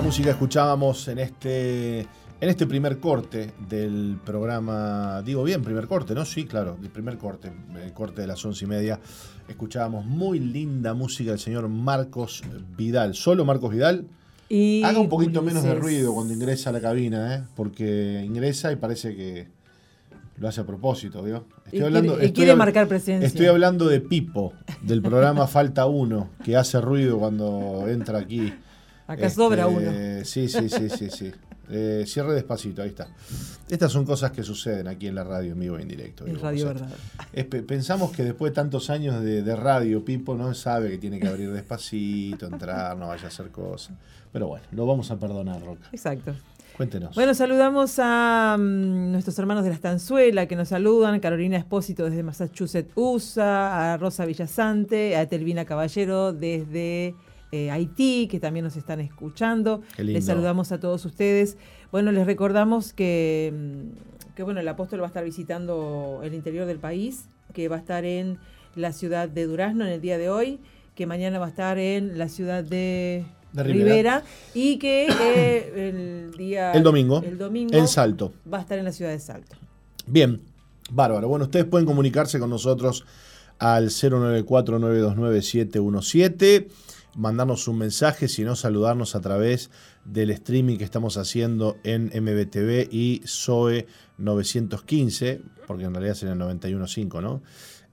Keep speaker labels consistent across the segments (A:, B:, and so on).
A: Música escuchábamos en este, en este primer corte del programa. Digo bien, primer corte, ¿no? Sí, claro, el primer corte, el corte de las once y media. Escuchábamos muy linda música del señor Marcos Vidal. Solo Marcos Vidal. Y Haga un poquito menos de ruido cuando ingresa a la cabina, ¿eh? Porque ingresa y parece que lo hace a propósito, ¿vio?
B: Estoy hablando, quiere, marcar presencia.
A: Estoy hablando de Pipo, del programa Falta Uno, que hace ruido cuando entra aquí
B: Acá sobra uno.
A: Sí, sí, sí, sí, sí. Eh, cierre despacito, ahí está. Estas son cosas que suceden aquí en la radio en vivo e en directo.
B: En radio verdad.
A: pensamos que después de tantos años de, radio, Pipo no sabe que tiene que abrir despacito, entrar, no vaya a hacer cosas. Pero bueno, lo vamos a perdonar, Roca.
B: Exacto.
A: Cuéntenos.
B: Bueno, saludamos a mm, nuestros hermanos de la Estanzuela que nos saludan, Carolina Espósito desde Massachusetts, USA, a Rosa Villasante, a Telvina Caballero desde eh, Haití, que también nos están escuchando. Les saludamos a todos ustedes. Bueno, les recordamos que, mm, que bueno, el apóstol va a estar visitando el interior del país, que va a estar en la ciudad de Durazno en el día de hoy, que mañana va a estar en la ciudad de, Rivera. y que eh, el día
A: el domingo,
B: el domingo
A: en Salto
B: va a estar en la ciudad de Salto.
A: Bien, bárbaro. Bueno, ustedes pueden comunicarse con nosotros al 094 929 mandarnos un mensaje, sino saludarnos a través del streaming que estamos haciendo en MBTV y SOE 915, porque en realidad sería 91.5, ¿no?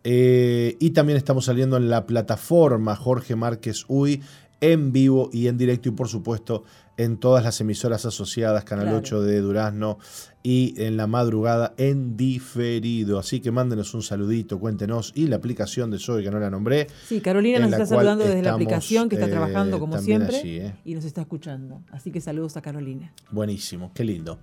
A: Eh, y también estamos saliendo en la plataforma Jorge Márquez UI en vivo y en directo y por supuesto en todas las emisoras asociadas, Canal 8 de Durazno y en la madrugada en diferido. Así que mándenos un saludito, cuéntenos y la aplicación de Soy que no la nombré.
B: Sí, Carolina nos está saludando desde la aplicación que está trabajando como siempre ¿eh? y nos está escuchando. Así que saludos a Carolina.
A: Buenísimo, qué lindo.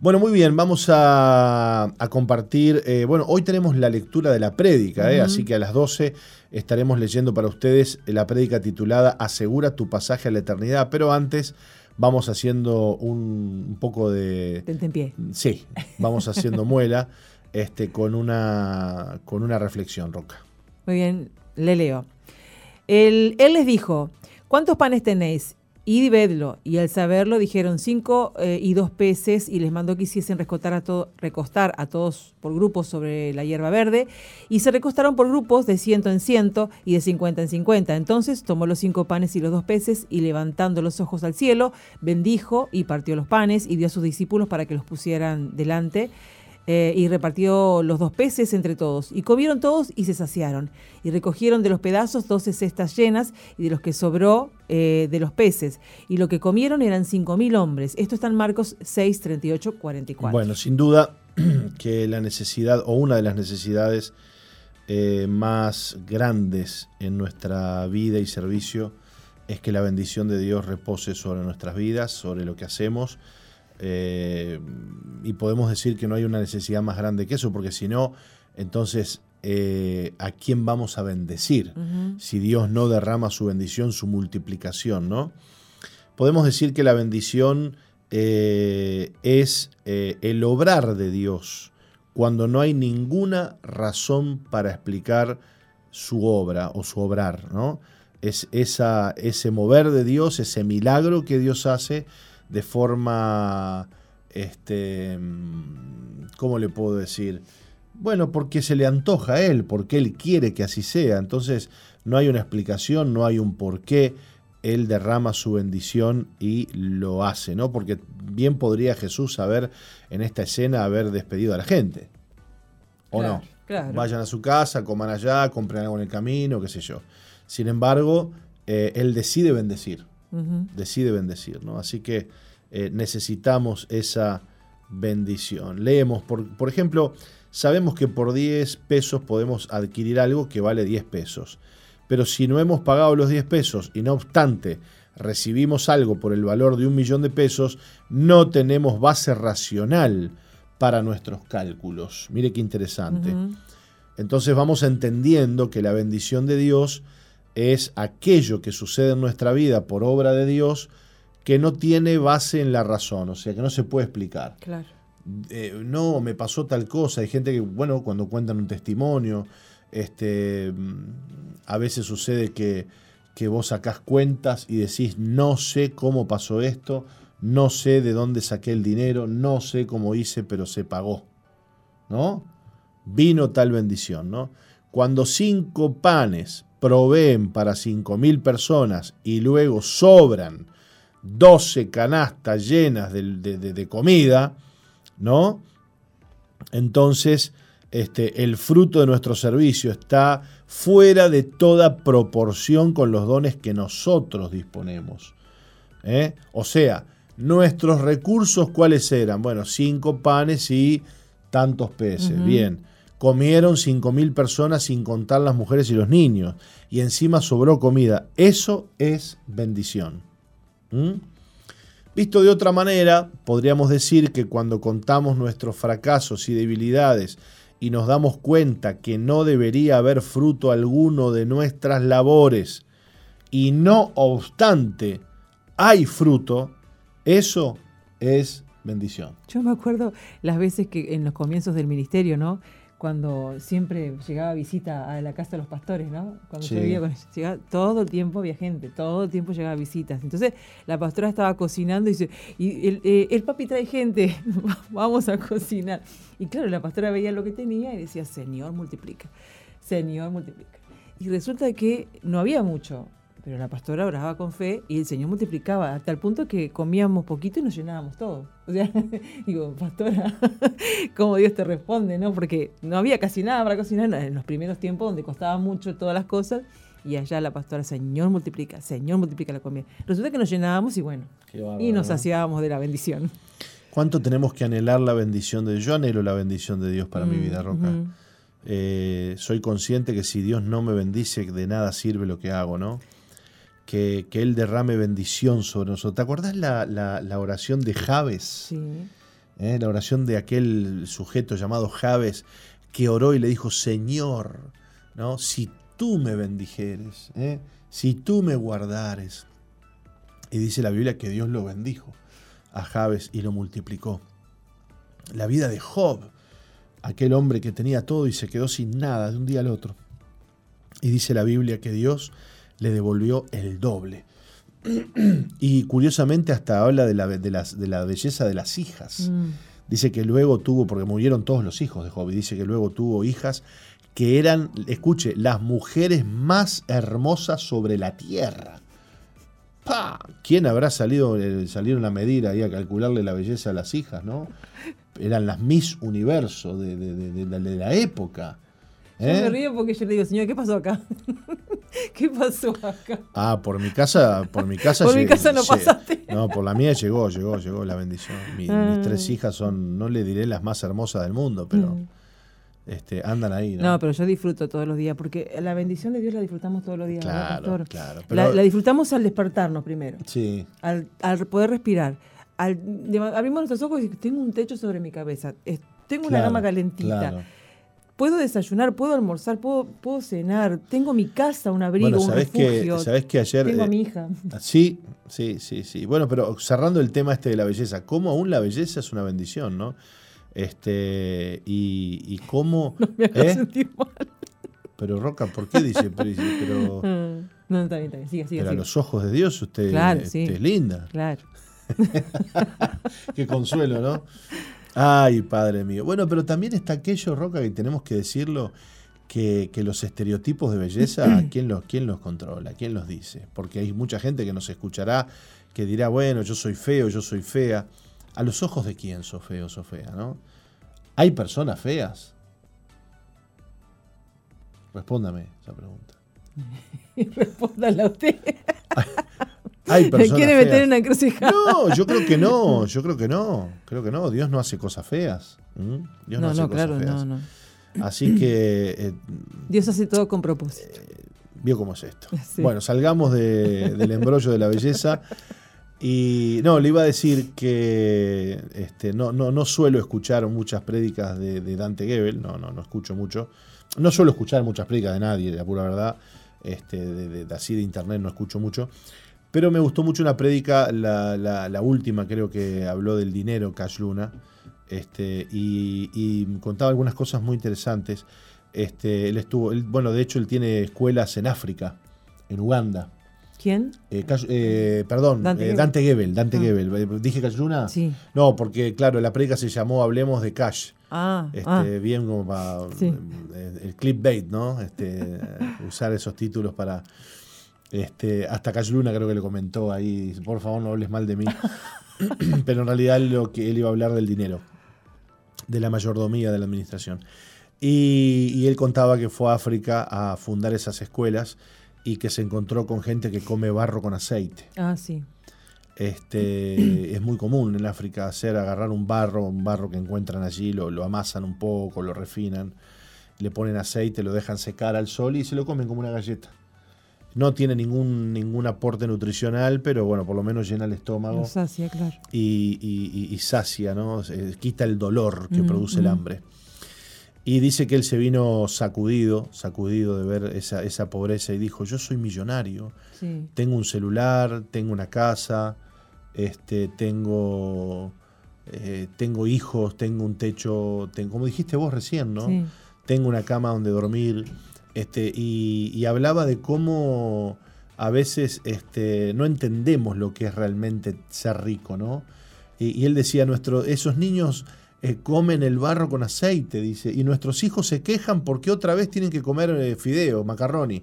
A: Bueno, muy bien, vamos a, compartir. Eh, bueno, hoy tenemos la lectura de la prédica, ¿eh? así que a las 12 estaremos leyendo para ustedes la prédica titulada Asegura tu pasaje a la eternidad, pero antes vamos haciendo un, poco de...
B: pie.
A: Sí, vamos haciendo muela este, con, una, con una reflexión, Roca.
B: Muy bien, le leo. él les dijo, ¿cuántos panes tenéis? Y. Y al saberlo dijeron cinco eh, y dos peces y les mandó que hiciesen recostar a, recostar a todos por grupos sobre la hierba verde. Y se recostaron por grupos de ciento en ciento y de cincuenta en cincuenta. Entonces tomó los cinco panes y los dos peces y levantando los ojos al cielo, bendijo y partió los panes y dio a sus discípulos para que los pusieran delante. Eh, y repartió los dos peces entre todos. Y comieron todos y se saciaron. Y recogieron de los pedazos doce cestas llenas y de los que sobró eh, de los peces. Y lo que comieron eran cinco mil hombres. Esto está en Marcos 6, 38, 44.
A: Bueno, sin duda que la necesidad o una de las necesidades eh, más grandes en nuestra vida y servicio es que la bendición de Dios repose sobre nuestras vidas, sobre lo que hacemos Eh, y podemos decir que no hay una necesidad más grande que eso, porque si no, entonces, eh, ¿a quién vamos a bendecir? Si Dios no derrama su bendición, su multiplicación, ¿no? Podemos decir que la bendición eh, es el obrar de Dios cuando no hay ninguna razón para explicar su obra o su obrar, ¿no? Es esa, ese mover de Dios, ese milagro que Dios hace de forma, este, ¿cómo le puedo decir? Bueno, porque se le antoja a Él, porque Él quiere que así sea. Entonces no hay una explicación, no hay un por qué Él derrama su bendición y lo hace, ¿no? Porque bien podría Jesús haber, en esta escena, haber despedido a la gente. ¿O no? Vayan a su casa, coman allá, compren algo en el camino, qué sé yo. Sin embargo, eh, Él decide bendecir. Decide bendecir, ¿no? Así que eh, necesitamos esa bendición. Leemos, por, por ejemplo, sabemos que por 10 pesos podemos adquirir algo que vale 10 pesos. Pero si no hemos pagado los 10 pesos y no obstante recibimos algo por el valor de un millón de pesos, no tenemos base racional para nuestros cálculos. Mire qué interesante. Entonces vamos entendiendo que la bendición de Dios es aquello que sucede en nuestra vida por obra de Dios que no tiene base en la razón, o sea, que no se puede explicar.
B: Claro.
A: Eh, no, me pasó tal cosa. Hay gente que, bueno, cuando cuentan un testimonio, este, a veces sucede que, que vos sacás cuentas y decís, no sé cómo pasó esto, no sé de dónde saqué el dinero, no sé cómo hice, pero se pagó. ¿No? Vino tal bendición, ¿no? Cuando cinco panes proveen para cinco mil personas y luego sobran doce canastas llenas de, comida, ¿no? Entonces, este, el fruto de nuestro servicio está fuera de toda proporción con los dones que nosotros disponemos. ¿eh? O sea, Nuestros recursos, ¿cuáles eran? Bueno, cinco panes y tantos peces. Bien. Comieron cinco mil personas sin contar las mujeres y los niños. Y encima sobró comida. Eso es bendición. ¿Mm? Visto de otra manera, podríamos decir que cuando contamos nuestros fracasos y debilidades y nos damos cuenta que no debería haber fruto alguno de nuestras labores, y no obstante hay fruto, eso es bendición.
B: Yo me acuerdo las veces que en los comienzos del ministerio, ¿no? Cuando siempre llegaba visita a la casa de los pastores, ¿no? Cuando yo vivía con ellos, todo el tiempo había gente, todo el tiempo llegaba visitas. Entonces la pastora estaba cocinando y dice, y el, eh, el papi trae gente, vamos a cocinar. Y claro, la pastora veía lo que tenía y decía, Señor, multiplica, Señor, multiplica. Y resulta que no había mucho pero la pastora oraba con fe y el Señor multiplicaba hasta el punto que comíamos poquito y nos llenábamos todo. O sea, digo, pastora, ¿cómo Dios te responde? ¿no? Porque no había casi nada para cocinar en los primeros tiempos donde costaba mucho todas las cosas y allá la pastora, Señor multiplica, Señor multiplica la comida. Resulta que nos llenábamos y bueno, y nos saciábamos de la bendición.
A: ¿Cuánto tenemos que anhelar la bendición de Dios? Yo anhelo la bendición de Dios para mi mm, vida, Roca. Eh, soy consciente que si Dios no me bendice, de nada sirve lo que hago, ¿no? Que, Él derrame bendición sobre nosotros. ¿Te acordás la, oración de Javes?
B: Sí.
A: ¿Eh? La oración de aquel sujeto llamado Javes que oró y le dijo, Señor, ¿no? si tú me bendijeres, ¿eh? si tú me guardares. Y dice la Biblia que Dios lo bendijo a Javes y lo multiplicó. La vida de Job, aquel hombre que tenía todo y se quedó sin nada de un día al otro. Y dice la Biblia que Dios le devolvió el doble. Y curiosamente hasta habla de la, de de la belleza de las hijas. Mm. Dice que luego tuvo, porque murieron todos los hijos de Job, dice que luego tuvo hijas que eran, escuche, las mujeres más hermosas sobre la tierra. ¡Pah! ¿Quién habrá salido, eh, salieron a medir ahí a calcularle la belleza a las hijas, no? Eran las Miss Universo de, de la época.
B: Yo me ¿Eh? río porque yo le digo, señor, ¿qué pasó acá? ¿Qué pasó acá?
A: Ah, por mi casa, por mi casa.
B: por mi casa no pasaste.
A: No, por la mía llegó, llegó, llegó la bendición. mis ah. tres hijas son, no le diré las más hermosas del mundo, pero mm. este, andan ahí.
B: ¿no? pero yo disfruto todos los días, porque la bendición de Dios la disfrutamos todos los días.
A: Claro, claro.
B: la, disfrutamos al despertarnos primero.
A: Sí.
B: Al, al poder respirar al, abrimos nuestros ojos y tengo un techo sobre mi cabeza, tengo una
A: Claro,
B: cama calentita,
A: claro.
B: Puedo desayunar, puedo almorzar, puedo, puedo cenar, tengo mi casa, un abrigo,
A: Bueno,
B: un
A: que,
B: refugio,
A: sabés que ayer.
B: tengo a
A: eh,
B: mi hija.
A: Sí, sí, sí, sí. Bueno, pero cerrando el tema este de la belleza, cómo aún la belleza es una bendición, ¿no? Este, y, y cómo.
B: No me hagas
A: ¿eh?
B: sentir mal.
A: Pero Roca, ¿por qué dice? Pero,
B: Ah, No, está bien, está bien, sigue, sigue.
A: pero a los ojos de Dios usted,
B: Claro,
A: usted
B: sí.
A: es linda.
B: Claro.
A: Qué consuelo, ¿no? Ay, padre mío. Bueno, pero también está aquello, Roca, que tenemos que decirlo, que, que los estereotipos de belleza, ¿quién los, ¿quién los controla? ¿Quién los dice? Porque hay mucha gente que nos escuchará que dirá, bueno, yo soy feo, yo soy fea. ¿A los ojos de quién sos feo, sos fea, no? ¿Hay personas feas? Respóndame esa pregunta.
B: Respóndala usted.
A: ¿Hay
B: Me quiere meter en una encrucijada.
A: No, yo creo que no, yo creo que no, creo que no, Dios no hace cosas feas. Dios no,
B: No,
A: hace
B: no,
A: cosas
B: claro,
A: feas.
B: no, no.
A: Así que eh,
B: Dios hace todo con propósito.
A: vio cómo es esto.
B: Sí.
A: Bueno, salgamos de- del embrollo de la belleza. Y no, le iba a decir que este, no, no, no suelo escuchar muchas prédicas de, de Dante Gebel, no, no, no escucho mucho. No suelo escuchar muchas prédicas de nadie, la pura verdad. Este, de, de- de- así de internet no escucho mucho. Pero me gustó mucho una prédica, la, la- la última creo que habló del dinero, Cash Luna, este, y, y contaba algunas cosas muy interesantes. Este, él estuvo, él- bueno, de hecho él tiene escuelas en África, en Uganda.
B: ¿Quién?
A: Eh, eh, perdón,
B: Dante
A: eh,
B: Gebel.
A: Dante Gebel. Dante
B: Ah.
A: Gebel. ¿Dije Cash Luna?
B: Sí.
A: No, porque claro, la prédica se llamó Hablemos de Cash.
B: Ah,
A: Este,
B: ah.
A: Bien como para
B: Sí.
A: eh, el clickbait, ¿no? Este, usar esos títulos para. Este, hasta Cash Luna creo que le comentó ahí, por favor no hables mal de mí. Pero en realidad lo que él iba a hablar del dinero, de la mayordomía de la administración. Y, y él contaba que fue a África a fundar esas escuelas y que se encontró con gente que come barro con aceite.
B: Ah, sí.
A: Este, es muy común en África hacer agarrar un barro, un barro que encuentran allí, lo, lo amasan un poco, lo refinan, le ponen aceite, lo dejan secar al sol y se lo comen como una galleta. No tiene ningún, ningún aporte nutricional, pero bueno, por lo menos llena el estómago
B: Los sacia, claro.
A: y, y- y- y sacia, ¿no? Se- quita el dolor que
B: Mm,
A: produce el
B: mm.
A: hambre. Y dice que él se vino sacudido, sacudido de ver esa, esa pobreza y dijo, yo soy millonario,
B: Sí.
A: tengo un celular, tengo una casa, este, tengo, eh, tengo hijos, tengo un techo, tengo, como dijiste vos recién, ¿no?
B: Sí.
A: Tengo una cama donde dormir. Este, y, y hablaba de cómo a veces este, no entendemos lo que es realmente ser rico, ¿no? Y, y él decía, nuestro, esos niños eh, comen el barro con aceite, dice, y nuestros hijos se quejan porque otra vez tienen que comer eh, fideo, macarroni.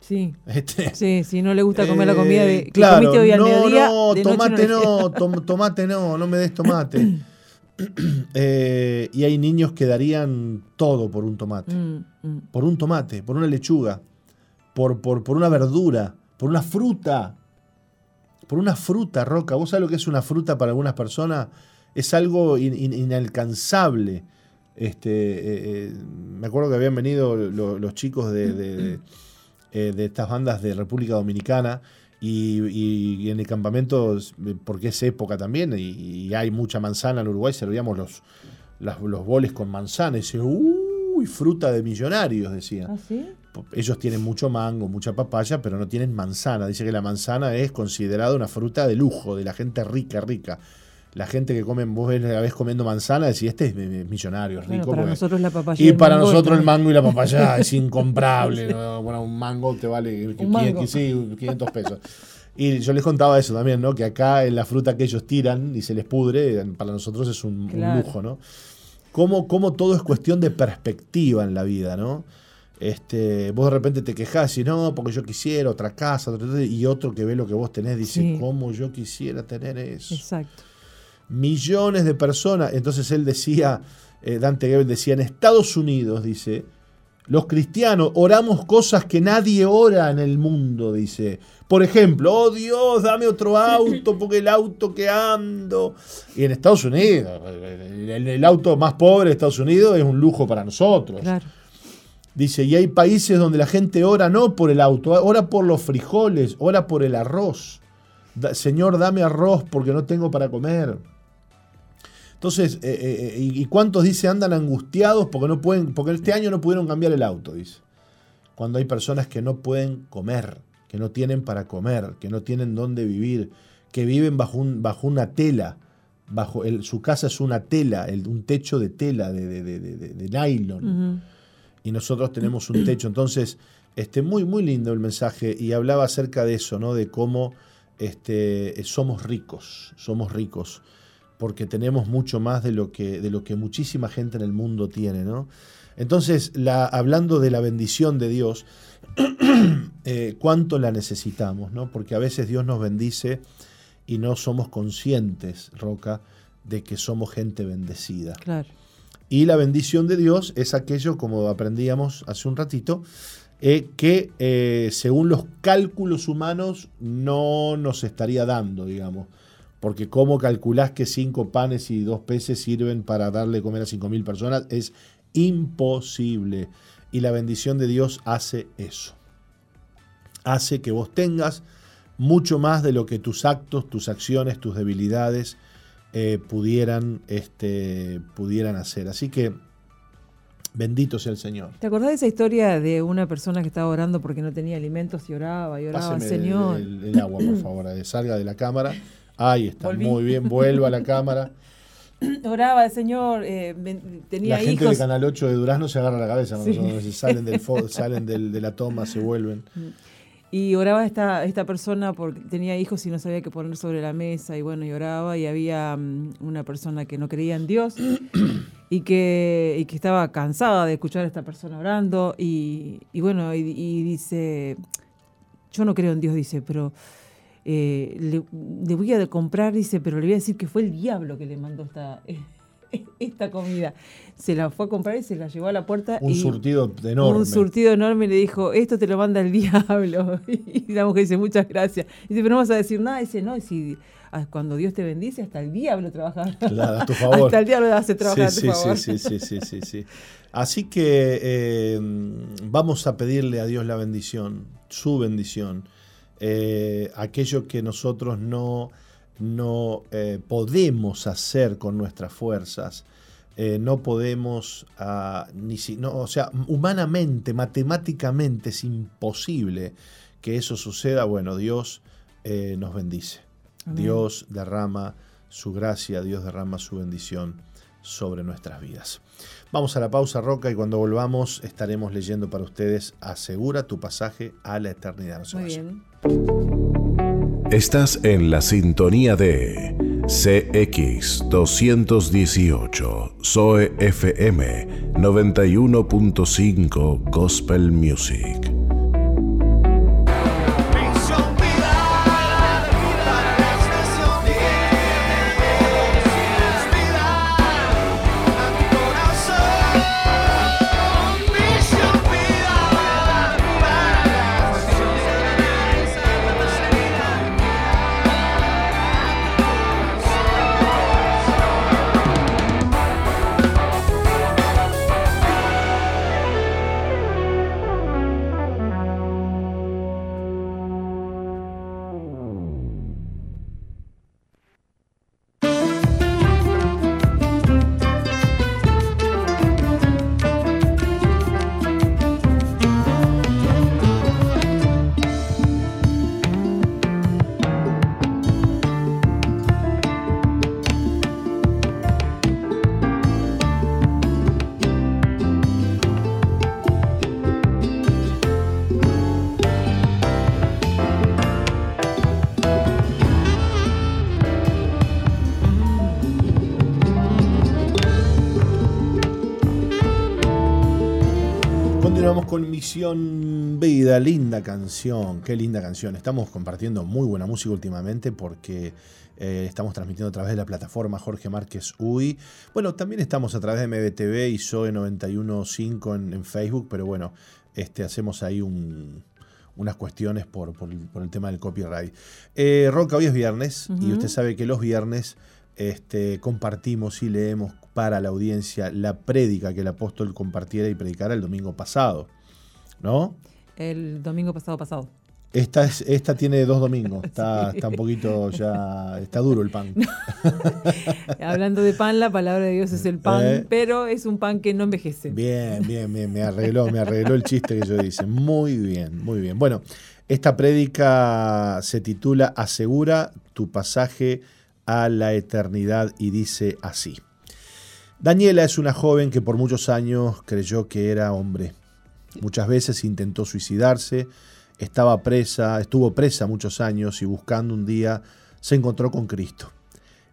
B: Sí.
A: Este,
B: Sí, si no le gusta comer la comida de,
A: eh,
B: que
A: claro,
B: comiste hoy al
A: no,
B: mediodía.
A: no,
B: noche
A: tomate no, tom- tomate no, no me des tomate. Eh, y hay niños que darían todo por un tomate,
B: Mm, mm.
A: por un tomate, por una lechuga, por, por, por una verdura, por una fruta, por una fruta, Roca. ¿Vos sabés lo que es una fruta para algunas personas? Es algo in- in- inalcanzable. Este, eh, eh, me acuerdo que habían venido lo- los chicos de, de- de, de estas bandas de República Dominicana y, y- y en el campamento, eh, porque es época también y, y hay mucha manzana en Uruguay, servíamos los, las- los boles con manzana y dice, uy, fruta de millonarios, decía.
B: ¿Ah, sí?
A: Ellos tienen mucho mango, mucha papaya, pero no tienen manzana. Dice que la manzana es considerada una fruta de lujo, de la gente rica, rica. La gente que come, vos ves la vez comiendo manzana, decís, este es millonario, es
B: Bueno,
A: rico.
B: para
A: porque-
B: nosotros la papaya.
A: y
B: el
A: para
B: mango
A: nosotros el mango y la papaya es incomparable. ¿no? Bueno, un mango te vale
B: Un
A: 500,
B: mango.
A: sí, 500 pesos. Y yo les contaba eso también, ¿no? Que acá en la fruta que ellos tiran y se les pudre, para nosotros es un, lujo, ¿no? Cómo, cómo todo es cuestión de perspectiva en la vida, ¿no? Este, vos de repente te quejás y no, porque yo quisiera otra casa, otra- y otro que ve lo que vos tenés dice,
B: Sí.
A: ¿cómo yo quisiera tener eso?
B: Exacto.
A: Millones de personas. Entonces él decía, eh, Dante Gebel decía, en Estados Unidos, dice, los cristianos oramos cosas que nadie ora en el mundo, dice. Por ejemplo, oh Dios, dame otro auto porque el auto que ando. Y en Estados Unidos, el, el auto más pobre de Estados Unidos es un lujo para nosotros.
B: Claro.
A: Dice, y hay países donde la gente ora no por el auto, ora por los frijoles, ora por el arroz. Señor, dame arroz porque no tengo para comer. Entonces, eh, eh, eh, ¿y cuántos dice andan angustiados porque no pueden, porque este año no pudieron cambiar el auto? Dice. Cuando hay personas que no pueden comer, que no tienen para comer, que no tienen dónde vivir, que viven bajo, un, bajo una tela, bajo el, su casa es una tela, un techo de tela, de, de, nylon. Y nosotros tenemos un techo. Entonces, este, muy, muy lindo el mensaje. Y hablaba acerca de eso, ¿no? De cómo este, somos ricos, somos ricos porque tenemos mucho más de lo que, de lo que muchísima gente en el mundo tiene, ¿no? Entonces, la, hablando de la bendición de Dios, eh, ¿cuánto la necesitamos? ¿no? Porque a veces Dios nos bendice y no somos conscientes, Roca, de que somos gente bendecida.
B: Claro.
A: Y la bendición de Dios es aquello, como aprendíamos hace un ratito, eh, que eh, según los cálculos humanos no nos estaría dando, digamos porque cómo calculás que cinco panes y dos peces sirven para darle comer a cinco mil personas es imposible. Y la bendición de Dios hace eso. Hace que vos tengas mucho más de lo que tus actos, tus acciones, tus debilidades eh, pudieran, este, pudieran hacer. Así que bendito sea el Señor.
B: ¿Te acordás de esa historia de una persona que estaba orando porque no tenía alimentos y oraba y oraba, Señor?
A: El, agua, por favor, salga de la cámara. Ahí está, muy bien, vuelva a la cámara.
B: Oraba el Señor, eh, tenía
A: La gente de Canal 8 de Durazno se agarra la cabeza, salen, del salen de la toma, se vuelven.
B: Y oraba esta, esta persona porque tenía hijos y no sabía qué poner sobre la mesa, y bueno, y oraba, y había mm, una persona que no creía en Dios y que, y que estaba cansada de escuchar a esta persona orando, y, bueno, y dice, yo no creo en Dios, dice, pero eh, le, voy a comprar, dice, pero le voy a decir que fue el diablo que le mandó esta, esta comida. Se la fue a comprar y se la llevó a la puerta.
A: Un surtido enorme.
B: Un surtido enorme y le dijo, esto te lo manda el diablo. Y la mujer dice, muchas gracias. Dice, pero no vas a decir nada. Dice, no, si ah, cuando Dios te bendice, hasta el diablo trabaja.
A: Claro, a tu favor.
B: Hasta el diablo hace trabajar
A: sí,
B: a tu favor.
A: Sí, sí, sí, sí, sí, Así que eh, vamos a pedirle a Dios la bendición, su bendición eh, aquello que nosotros no, no eh, podemos hacer con nuestras fuerzas. Eh, no podemos, ah, ni si, no, o sea, humanamente, matemáticamente es imposible que eso suceda. Bueno, Dios nos bendice. Dios derrama su gracia, Dios derrama su bendición sobre nuestras vidas. Vamos a la pausa, Roca, y cuando volvamos estaremos leyendo para ustedes Asegura tu pasaje a la eternidad.
B: Muy bien.
C: Estás en la sintonía de CX218, Zoe FM 91.5 Gospel Music.
A: Vida, linda canción, qué linda canción. Estamos compartiendo muy buena música últimamente porque eh, estamos transmitiendo a través de la plataforma Jorge Márquez UI. Bueno, también estamos a través de MBTV y SOE 915 en, en Facebook, pero bueno, este, hacemos ahí unas cuestiones por, el tema del copyright. Eh, Roca, hoy es viernes y usted sabe que los viernes este, compartimos y leemos para la audiencia la prédica que el apóstol compartiera y predicara el domingo pasado. ¿No?
B: El domingo pasado pasado.
A: Esta, es, esta tiene dos domingos, está, está un poquito ya, está duro el pan.
B: Hablando de pan, la palabra de Dios es el pan, eh. pero es un pan que no envejece.
A: Bien, bien, bien, me arregló, me arregló el chiste que yo hice. Muy bien, muy bien. Bueno, esta prédica se titula Asegura tu pasaje a la eternidad y dice así. Daniela es una joven que por muchos años creyó que era hombre. Muchas veces intentó suicidarse, estaba presa, estuvo presa muchos años y buscando un día se encontró con Cristo.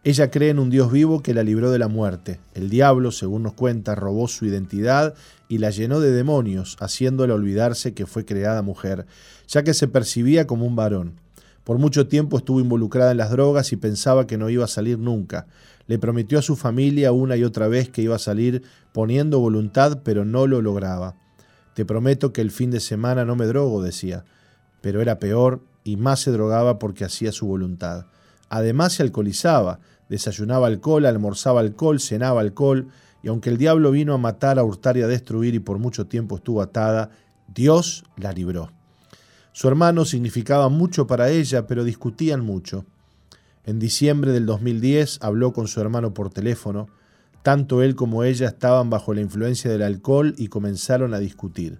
A: Ella cree en un Dios vivo que la libró de la muerte. El diablo, según nos cuenta, robó su identidad y la llenó de demonios, haciéndola olvidarse que fue creada mujer, ya que se percibía como un varón. Por mucho tiempo estuvo involucrada en las drogas y pensaba que no iba a salir nunca. Le prometió a su familia una y otra vez que iba a salir poniendo voluntad, pero no lo lograba. Te prometo que el fin de semana no me drogo, decía. Pero era peor y más se drogaba porque hacía su voluntad. Además se alcoholizaba, desayunaba alcohol, almorzaba alcohol, cenaba alcohol, y aunque el diablo vino a matar, a hurtar y a destruir y por mucho tiempo estuvo atada, Dios la libró. Su hermano significaba mucho para ella, pero discutían mucho. En diciembre del 2010 habló con su hermano por teléfono, tanto él como ella estaban bajo la influencia del alcohol y comenzaron a discutir.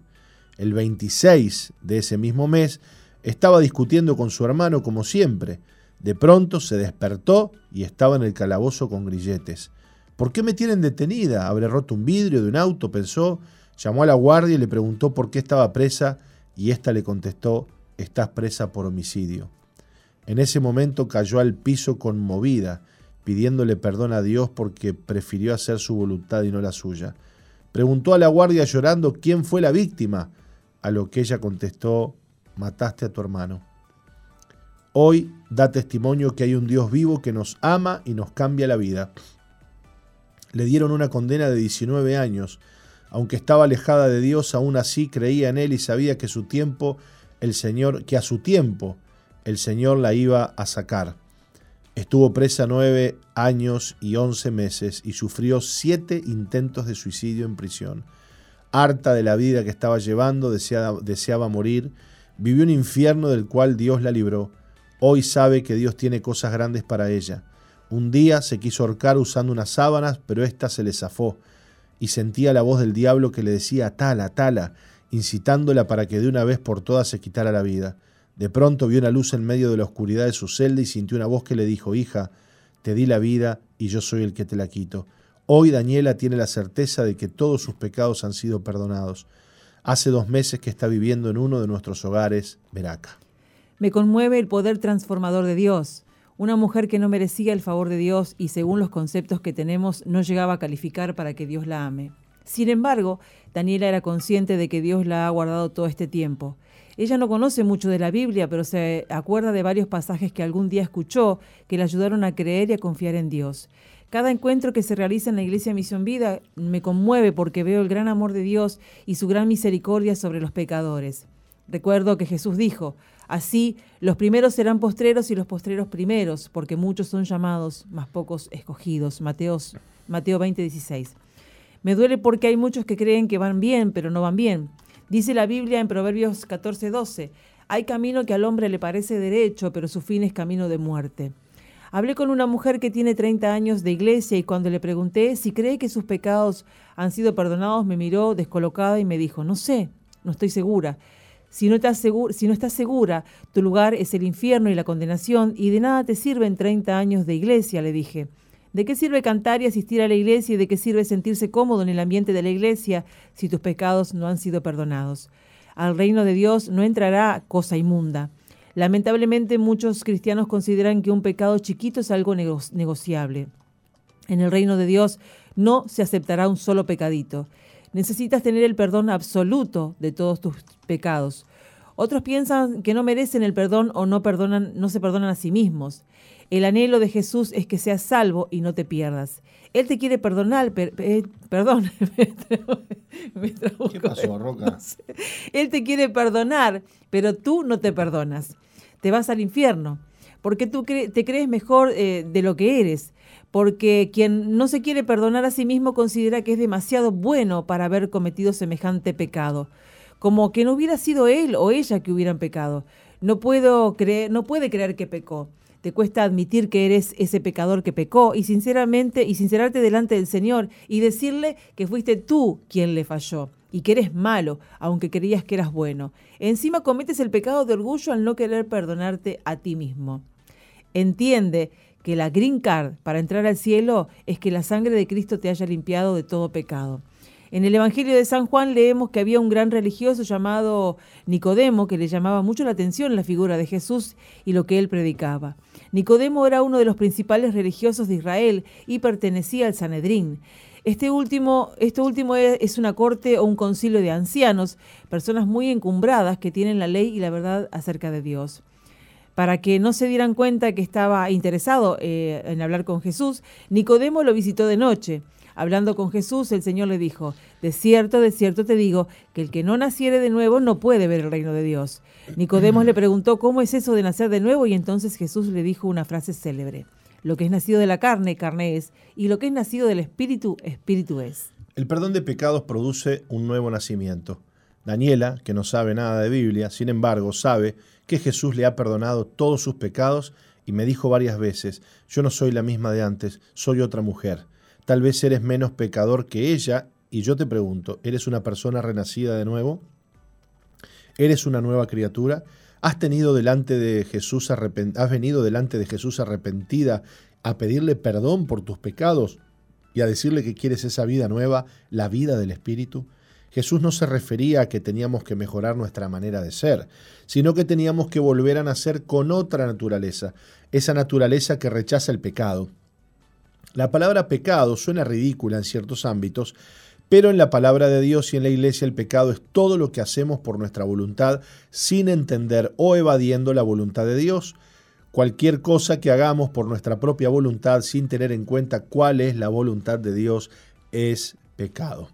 A: El 26 de ese mismo mes estaba discutiendo con su hermano como siempre. De pronto se despertó y estaba en el calabozo con grilletes. ¿Por qué me tienen detenida? ¿Habré roto un vidrio de un auto? pensó. Llamó a la guardia y le preguntó por qué estaba presa y ésta le contestó, estás presa por homicidio. En ese momento cayó al piso conmovida pidiéndole perdón a Dios porque prefirió hacer su voluntad y no la suya. Preguntó a la guardia llorando quién fue la víctima, a lo que ella contestó, mataste a tu hermano. Hoy da testimonio que hay un Dios vivo que nos ama y nos cambia la vida. Le dieron una condena de 19 años. Aunque estaba alejada de Dios, aún así creía en Él y sabía que su tiempo, el Señor, que a su tiempo el Señor la iba a sacar. Estuvo presa nueve años y once meses y sufrió siete intentos de suicidio en prisión. Harta de la vida que estaba llevando, deseaba, morir, vivió un infierno del cual Dios la libró. Hoy sabe que Dios tiene cosas grandes para ella. Un día se quiso ahorcar usando unas sábanas, pero ésta se le zafó, y sentía la voz del diablo que le decía tala, tala, incitándola para que de una vez por todas se quitara la vida. De pronto vio una luz en medio de la oscuridad de su celda y sintió una voz que le dijo, hija, te di la vida y yo soy el que te la quito. Hoy Daniela tiene la certeza de que todos sus pecados han sido perdonados. Hace dos meses que está viviendo en uno de nuestros hogares, Veraca.
B: Me conmueve el poder transformador de Dios. Una mujer que no merecía el favor de Dios y según los conceptos que tenemos no llegaba a calificar para que Dios la ame. Sin embargo, Daniela era consciente de que Dios la ha guardado todo este tiempo. Ella no conoce mucho de la Biblia, pero se acuerda de varios pasajes que algún día escuchó que le ayudaron a creer y a confiar en Dios. Cada encuentro que se realiza en la Iglesia Misión Vida me conmueve porque veo el gran amor de Dios y su gran misericordia sobre los pecadores. Recuerdo que Jesús dijo, así los primeros serán postreros y los postreros primeros, porque muchos son llamados, más pocos escogidos. Mateos, Mateo 20, 16. Me duele porque hay muchos que creen que van bien, pero no van bien. Dice la Biblia en Proverbios 14:12, hay camino que al hombre le parece derecho, pero su fin es camino de muerte. Hablé con una mujer que tiene 30 años de iglesia y cuando le pregunté si cree que sus pecados han sido perdonados, me miró descolocada y me dijo, no sé, no estoy segura. Si no, estás segura, si no estás segura, tu lugar es el infierno y la condenación y de nada te sirven 30 años de iglesia, le dije. ¿De qué sirve cantar y asistir a la iglesia y de qué sirve sentirse cómodo en el ambiente de la iglesia si tus pecados no han sido perdonados? Al reino de Dios no entrará cosa inmunda. Lamentablemente muchos cristianos consideran que un pecado chiquito es algo negociable. En el reino de Dios no se aceptará un solo pecadito. Necesitas tener el perdón absoluto de todos tus pecados. Otros piensan que no merecen el perdón o no perdonan, no se perdonan a sí mismos. El anhelo de Jesús es que seas salvo y no te pierdas. Él te quiere perdonar, eh, perdón.
A: ¿Qué pasó, Roca?
B: Él te quiere perdonar, pero tú no te perdonas. Te vas al infierno, porque tú te crees mejor eh, de lo que eres. Porque quien no se quiere perdonar a sí mismo considera que es demasiado bueno para haber cometido semejante pecado, como que no hubiera sido él o ella que hubieran pecado. no, puedo creer, no puede creer que pecó. Te cuesta admitir que eres ese pecador que pecó y sinceramente y sincerarte delante del Señor y decirle que fuiste tú quien le falló y que eres malo, aunque creías que eras bueno. Encima cometes el pecado de orgullo al no querer perdonarte a ti mismo. Entiende que la green card para entrar al cielo es que la sangre de Cristo te haya limpiado de todo pecado. En el Evangelio de San Juan leemos que había un gran religioso llamado Nicodemo que le llamaba mucho la atención la figura de Jesús y lo que él predicaba. Nicodemo era uno de los principales religiosos de Israel y pertenecía al Sanedrín. Este último, esto último es una corte o un concilio de ancianos, personas muy encumbradas que tienen la ley y la verdad acerca de Dios. Para que no se dieran cuenta que estaba interesado eh, en hablar con Jesús, Nicodemo lo visitó de noche. Hablando con Jesús, el Señor le dijo, de cierto, de cierto te digo, que el que no naciere de nuevo no puede ver el reino de Dios. Nicodemos le preguntó, ¿cómo es eso de nacer de nuevo? Y entonces Jesús le dijo una frase célebre. Lo que es nacido de la carne, carne es, y lo que es nacido del Espíritu, Espíritu es.
A: El perdón de pecados produce un nuevo nacimiento. Daniela, que no sabe nada de Biblia, sin embargo, sabe que Jesús le ha perdonado todos sus pecados y me dijo varias veces, yo no soy la misma de antes, soy otra mujer. Tal vez eres menos pecador que ella y yo te pregunto, ¿eres una persona renacida de nuevo? ¿Eres una nueva criatura? ¿Has tenido delante de Jesús has venido delante de Jesús arrepentida a pedirle perdón por tus pecados y a decirle que quieres esa vida nueva, la vida del Espíritu? Jesús no se refería a que teníamos que mejorar nuestra manera de ser, sino que teníamos que volver a nacer con otra naturaleza, esa naturaleza que rechaza el pecado, la palabra pecado suena ridícula en ciertos ámbitos, pero en la palabra de Dios y en la iglesia el pecado es todo lo que hacemos por nuestra voluntad sin entender o evadiendo la voluntad de Dios. Cualquier cosa que hagamos por nuestra propia voluntad sin tener en cuenta cuál es la voluntad de Dios es pecado.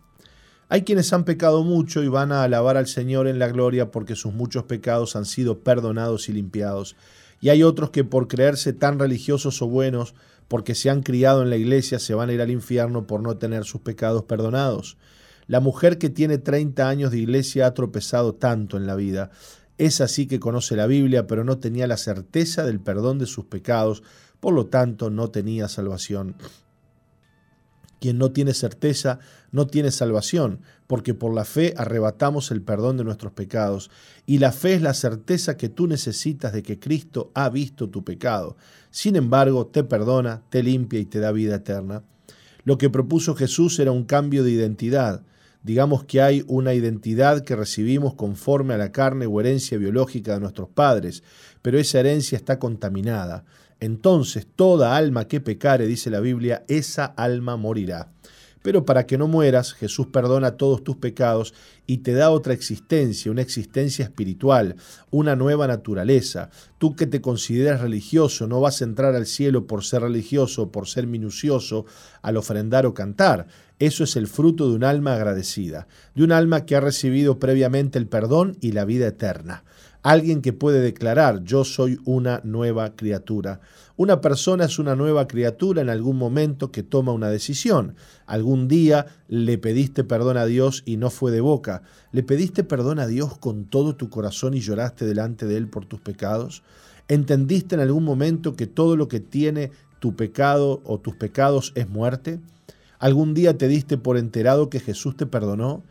A: Hay quienes han pecado mucho y van a alabar al Señor en la gloria porque sus muchos pecados han sido perdonados y limpiados. Y hay otros que por creerse tan religiosos o buenos porque se han criado en la iglesia se van a ir al infierno por no tener sus pecados perdonados. La mujer que tiene 30 años de iglesia ha tropezado tanto en la vida. Es así que conoce la Biblia, pero no tenía la certeza del perdón de sus pecados, por lo tanto no tenía salvación. Quien no tiene certeza no tiene salvación, porque por la fe arrebatamos el perdón de nuestros pecados, y la fe es la certeza que tú necesitas de que Cristo ha visto tu pecado. Sin embargo, te perdona, te limpia y te da vida eterna. Lo que propuso Jesús era un cambio de identidad. Digamos que hay una identidad que recibimos conforme a la carne o herencia biológica de nuestros padres, pero esa herencia está contaminada. Entonces toda alma que pecare, dice la Biblia, esa alma morirá. Pero para que no mueras, Jesús perdona todos tus pecados y te da otra existencia, una existencia espiritual, una nueva naturaleza. Tú que te consideras religioso, no vas a entrar al cielo por ser religioso, por ser minucioso, al ofrendar o cantar. Eso es el fruto de un alma agradecida, de un alma que ha recibido previamente el perdón y la vida eterna alguien que puede declarar yo soy una nueva criatura. Una persona es una nueva criatura en algún momento que toma una decisión. Algún día le pediste perdón a Dios y no fue de boca. Le pediste perdón a Dios con todo tu corazón y lloraste delante de Él por tus pecados. ¿Entendiste en algún momento que todo lo que tiene tu pecado o tus pecados es muerte? ¿Algún día te diste por enterado que Jesús te perdonó?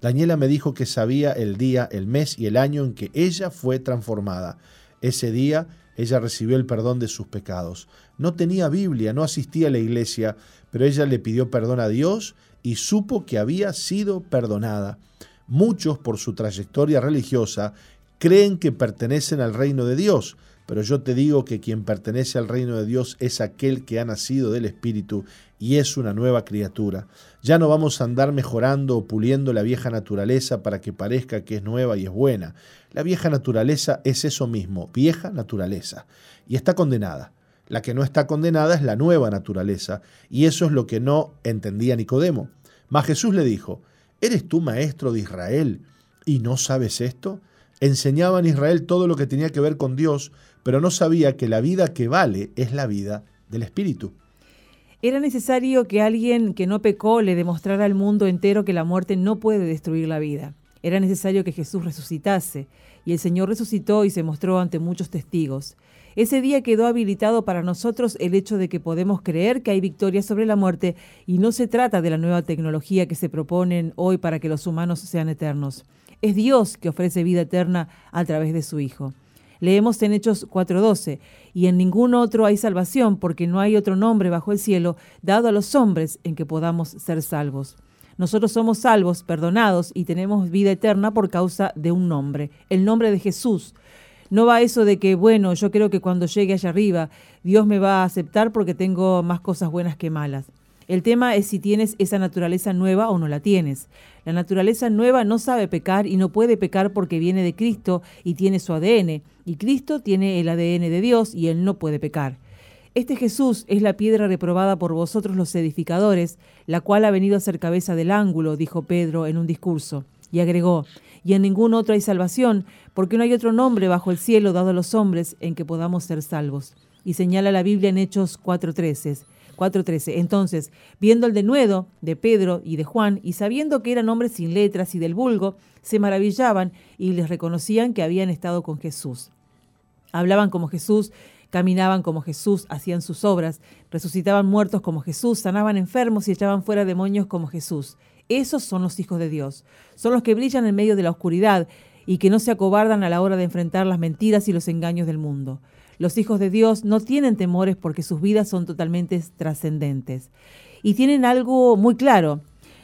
A: Daniela me dijo que sabía el día, el mes y el año en que ella fue transformada. Ese día ella recibió el perdón de sus pecados. No tenía Biblia, no asistía a la iglesia, pero ella le pidió perdón a Dios y supo que había sido perdonada. Muchos, por su trayectoria religiosa, creen que pertenecen al reino de Dios, pero yo te digo que quien pertenece al reino de Dios es aquel que ha nacido del Espíritu y es una nueva criatura. Ya no vamos a andar mejorando o puliendo la vieja naturaleza para que parezca que es nueva y es buena. La vieja naturaleza es eso mismo, vieja naturaleza, y está condenada. La que no está condenada es la nueva naturaleza, y eso es lo que no entendía Nicodemo. Mas Jesús le dijo, ¿eres tú maestro de Israel y no sabes esto? Enseñaba en Israel todo lo que tenía que ver con Dios, pero no sabía que la vida que vale es la vida del Espíritu.
B: Era necesario que alguien que no pecó le demostrara al mundo entero que la muerte no puede destruir la vida. Era necesario que Jesús resucitase, y el Señor resucitó y se mostró ante muchos testigos. Ese día quedó habilitado para nosotros el hecho de que podemos creer que hay victoria sobre la muerte y no se trata de la nueva tecnología que se proponen hoy para que los humanos sean eternos. Es Dios que ofrece vida eterna a través de su Hijo. Leemos en Hechos 4:12, y en ningún otro hay salvación, porque no hay otro nombre bajo el cielo dado a los hombres en que podamos ser salvos. Nosotros somos salvos, perdonados y tenemos vida eterna por causa de un nombre, el nombre de Jesús. No va eso de que, bueno, yo creo que cuando llegue allá arriba, Dios me va a aceptar porque tengo más cosas buenas que malas. El tema es si tienes esa naturaleza nueva o no la tienes. La naturaleza nueva no sabe pecar y no puede pecar porque viene de Cristo y tiene su ADN. Y Cristo tiene el ADN de Dios y él no puede pecar. Este Jesús es la piedra reprobada por vosotros los edificadores, la cual ha venido a ser cabeza del ángulo, dijo Pedro en un discurso. Y agregó, y en ningún otro hay salvación, porque no hay otro nombre bajo el cielo dado a los hombres en que podamos ser salvos. Y señala la Biblia en Hechos 4.13. 4.13. Entonces, viendo el denuedo de Pedro y de Juan, y sabiendo que eran hombres sin letras y del vulgo, se maravillaban y les reconocían que habían estado con Jesús. Hablaban como Jesús, caminaban como Jesús, hacían sus obras, resucitaban muertos como Jesús, sanaban enfermos y echaban fuera demonios como Jesús. Esos son los hijos de Dios. Son los que brillan en medio de la oscuridad y que no se acobardan a la hora de enfrentar las mentiras y los engaños del mundo. Los hijos de Dios no tienen temores porque sus vidas son totalmente trascendentes. Y tienen algo muy claro.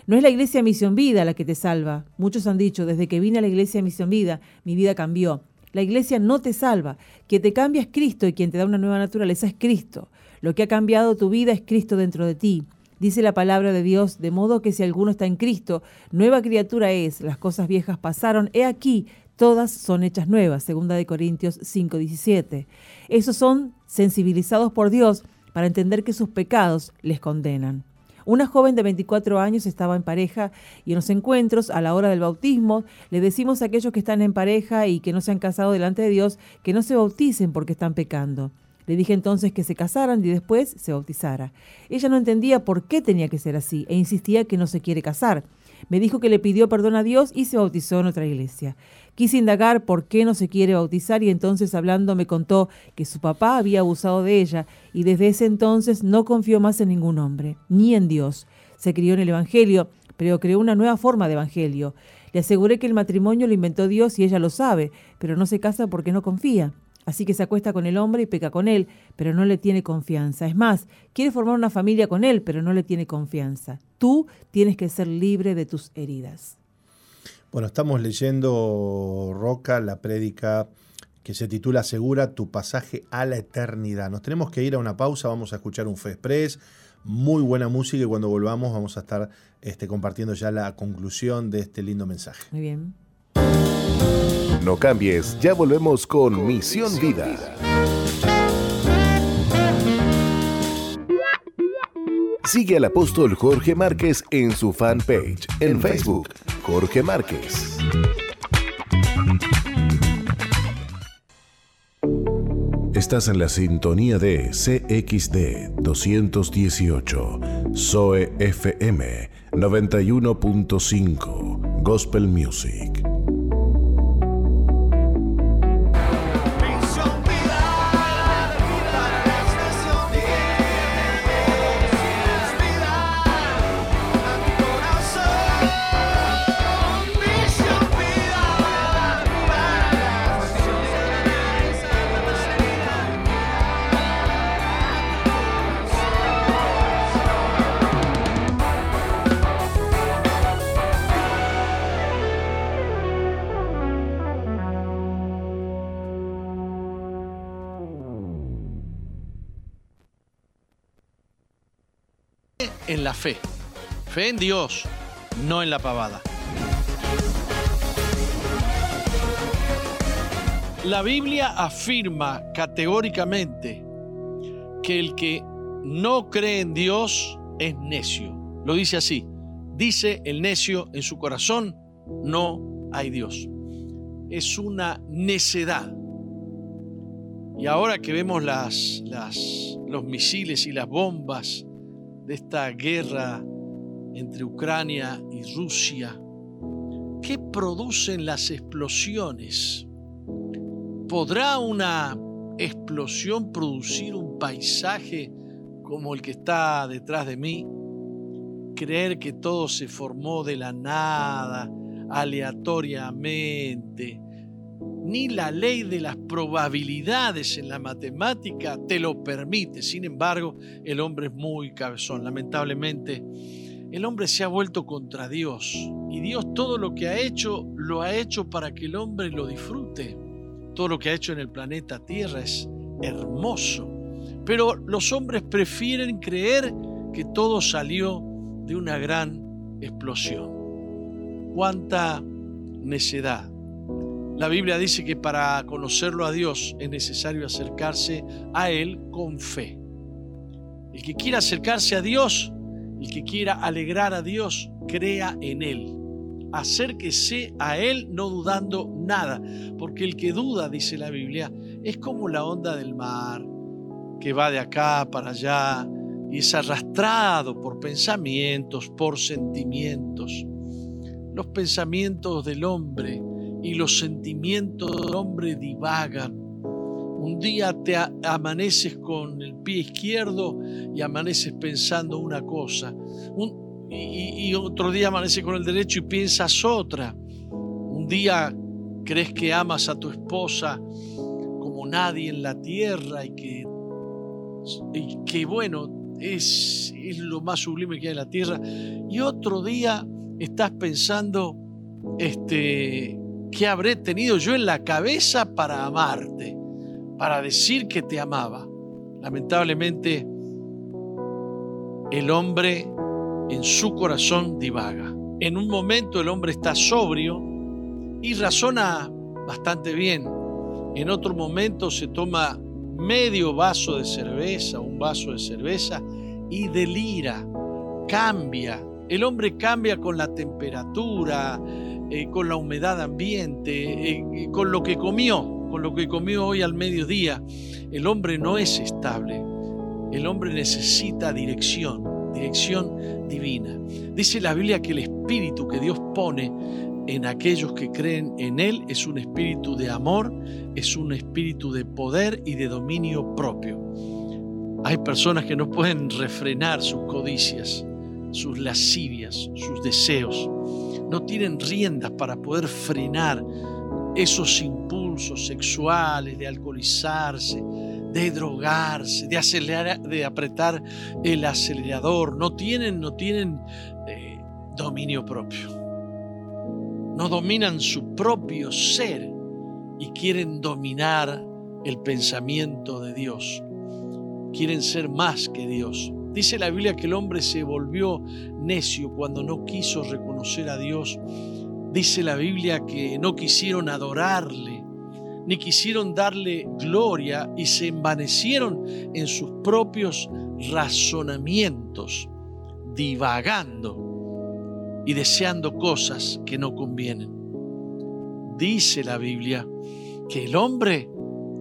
B: No es la iglesia Misión Vida la que te salva. Muchos han dicho, desde que vine a la iglesia Misión Vida, mi vida cambió. La iglesia no te salva. Quien te cambia es Cristo y quien te da una nueva naturaleza es Cristo. Lo que ha cambiado tu vida es Cristo dentro de ti. Dice la palabra de Dios, de modo que si alguno está en Cristo, nueva criatura es, las cosas viejas pasaron, he aquí, todas son hechas nuevas, segunda de Corintios 5:17. Esos son sensibilizados por Dios para entender que sus pecados les condenan. Una joven de 24 años estaba en pareja y en los encuentros, a la hora del bautismo, le decimos a aquellos que están en pareja y que no se han casado delante de Dios que no se bauticen porque están pecando. Le dije entonces que se casaran y después se bautizara. Ella no entendía por qué tenía que ser así e insistía que no se quiere casar. Me dijo que le pidió perdón a Dios y se bautizó en otra iglesia. Quise indagar por qué no se quiere bautizar y entonces hablando me contó que su papá había abusado de ella y desde ese entonces no confió más en ningún hombre, ni en Dios. Se crió en el Evangelio, pero creó una nueva forma de Evangelio. Le aseguré que el matrimonio lo inventó Dios y ella lo sabe, pero no se casa porque no confía. Así que se acuesta con el hombre y peca con él, pero no le tiene confianza. Es más, quiere formar una familia con él, pero no le tiene confianza. Tú tienes que ser libre de tus heridas.
A: Bueno, estamos leyendo, Roca, la prédica que se titula Segura tu pasaje a la eternidad. Nos tenemos que ir a una pausa, vamos a escuchar un Fe Express, muy buena música y cuando volvamos vamos a estar este, compartiendo ya la conclusión de este lindo mensaje.
B: Muy bien.
C: No cambies, ya volvemos con Misión Vida. Sigue al apóstol Jorge Márquez en su fanpage en Facebook, Jorge Márquez. Estás en la sintonía de CXD 218, SOE FM 91.5, Gospel Music.
D: En la fe. Fe en Dios, no en la pavada. La Biblia afirma categóricamente que el que no cree en Dios es necio. Lo dice así. Dice el necio en su corazón, no hay Dios. Es una necedad. Y ahora que vemos las, los misiles y las bombas de esta guerra entre Ucrania y Rusia, ¿qué producen las explosiones? ¿Podrá una explosión producir un paisaje como el que está detrás de mí? Creer que todo se formó de la nada, aleatoriamente. Ni la ley de las probabilidades en la matemática te lo permite. Sin embargo, el hombre es muy cabezón. Lamentablemente, el hombre se ha vuelto contra Dios. Y Dios todo lo que ha hecho, lo ha hecho para que el hombre lo disfrute. Todo lo que ha hecho en el planeta Tierra es hermoso. Pero los hombres prefieren creer que todo salió de una gran explosión. Cuánta necedad. La Biblia dice que para conocerlo a Dios es necesario acercarse a Él con fe. El que quiera acercarse a Dios, el que quiera alegrar a Dios, crea en Él. Acérquese a Él no dudando nada, porque el que duda, dice la Biblia, es como la onda del mar, que va de acá para allá y es arrastrado por pensamientos, por sentimientos. Los pensamientos del hombre y los sentimientos del hombre divagan. Un día te amaneces con el pie izquierdo y amaneces pensando una cosa. y, otro día amaneces con el derecho y piensas otra. Un día crees que amas a tu esposa como nadie en la tierra y que y que bueno, es, es lo más sublime que hay en la tierra. Y otro día estás pensando, este, ¿qué habré tenido yo en la cabeza para amarte? Para decir que te amaba. Lamentablemente, el hombre en su corazón divaga. En un momento el hombre está sobrio y razona bastante bien. En otro momento se toma medio vaso de cerveza, un vaso de cerveza, y delira, cambia. El hombre cambia con la temperatura, eh, con la humedad ambiente, eh, con lo que comió, con lo que comió hoy al mediodía. El hombre no es estable. El hombre necesita dirección, dirección divina. Dice la Biblia que el espíritu que Dios pone en aquellos que creen en Él es un espíritu de amor, es un espíritu de poder y de dominio propio. Hay personas que no pueden refrenar sus codicias, sus lascivias, sus deseos. No tienen riendas para poder frenar esos impulsos sexuales de alcoholizarse, de drogarse, de acelerar, de apretar el acelerador. No tienen, no tienen eh, dominio propio no dominan su propio ser y quieren dominar el pensamiento de Dios. Quieren ser más que Dios. Dice la Biblia que el hombre se volvió necio cuando no quiso reconocer a Dios. Dice la Biblia que no quisieron adorarle, ni quisieron darle gloria y se envanecieron en sus propios razonamientos, divagando y deseando cosas que no convienen. Dice la Biblia que el hombre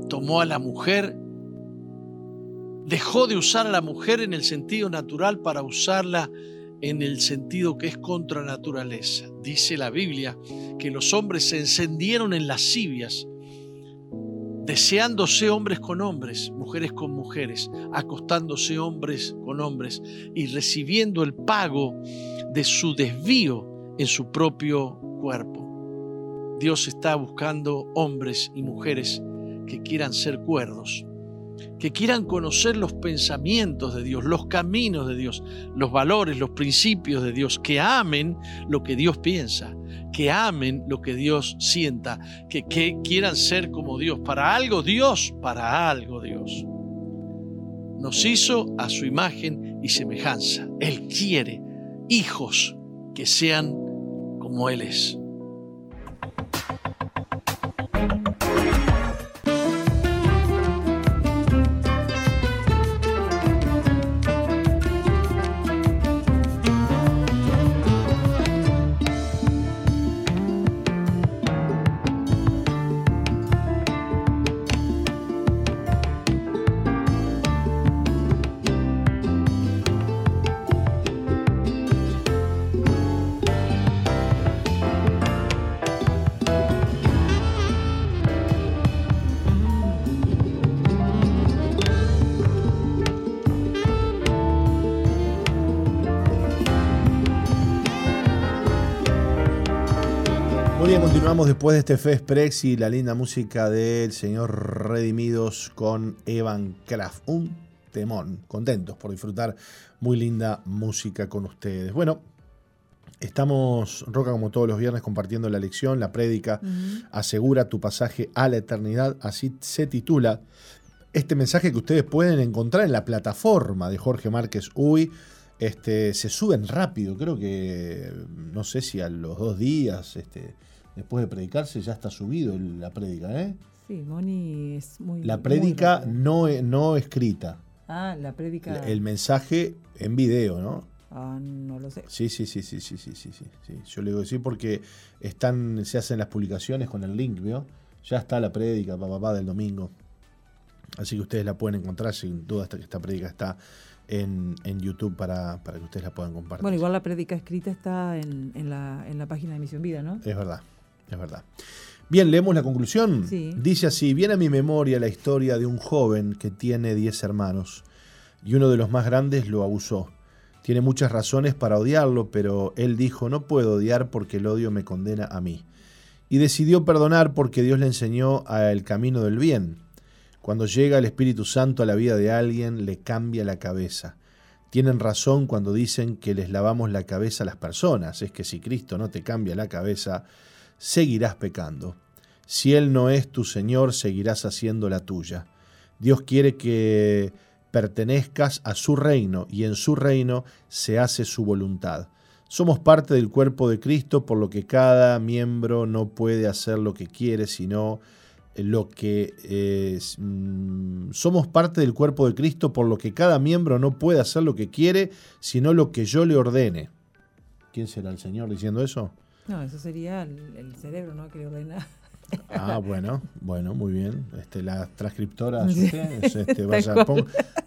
D: tomó a la mujer, dejó de usar a la mujer en el sentido natural para usarla en el sentido que es contra naturaleza. Dice la Biblia que los hombres se encendieron en lascivias, deseándose hombres con hombres, mujeres con mujeres, acostándose hombres con hombres y recibiendo el pago de su desvío en su propio cuerpo. Dios está buscando hombres y mujeres que quieran ser cuerdos, que quieran conocer los pensamientos de Dios, los caminos de Dios, los valores, los principios de Dios, que amen lo que Dios piensa, que amen lo que Dios sienta, que, que quieran ser como Dios. Para algo Dios, para algo Dios. Nos hizo a su imagen y semejanza. Él quiere hijos que sean como Él es.
A: Continuamos después de este Fest Prex y la linda música del señor Redimidos con Evan Kraft. Un temón, contentos por disfrutar muy linda música con ustedes. Bueno, estamos, Roca, como todos los viernes, compartiendo la lección, la prédica, asegura tu pasaje a la eternidad, así se titula este mensaje que ustedes pueden encontrar en la plataforma de Jorge Márquez Uy. Este, se suben rápido, creo que no sé si a los dos días, este, después de predicarse, ya está subido la prédica, ¿eh?
B: Sí, Moni es muy.
A: La prédica no, no escrita.
B: Ah, la prédica.
A: El mensaje en video, ¿no?
B: Ah, no lo sé.
A: Sí, sí, sí, sí, sí, sí, sí, sí. Yo le digo sí porque están, se hacen las publicaciones con el link, ¿vio? Ya está la prédica, papá, del domingo. Así que ustedes la pueden encontrar, sin duda esta, esta prédica está en, YouTube para, que ustedes la puedan compartir.
B: Bueno, igual la prédica escrita está en, la, en la página de Misión Vida, ¿no?
A: Es verdad, es verdad. Bien, leemos la conclusión.
B: Sí.
A: Dice así, viene a mi memoria la historia de un joven que tiene 10 hermanos y uno de los más grandes lo abusó. Tiene muchas razones para odiarlo, pero él dijo, no puedo odiar porque el odio me condena a mí. Y decidió perdonar porque Dios le enseñó el camino del bien. Cuando llega el Espíritu Santo a la vida de alguien, le cambia la cabeza. Tienen razón cuando dicen que les lavamos la cabeza a las personas. Es que si Cristo no te cambia la cabeza, seguirás pecando. Si Él no es tu Señor, seguirás haciendo la tuya. Dios quiere que pertenezcas a su reino y en su reino se hace su voluntad. Somos parte del cuerpo de Cristo, por lo que cada miembro no puede hacer lo que quiere, sino lo que mm, somos parte del cuerpo de Cristo, por lo que cada miembro no puede hacer lo que quiere, sino lo que yo le ordene. ¿Quién será el Señor diciendo eso?
B: No, eso sería el, cerebro, ¿no? Que le ordena.
A: Ah, bueno, bueno, muy bien. Este, la transcriptora, este, vaya,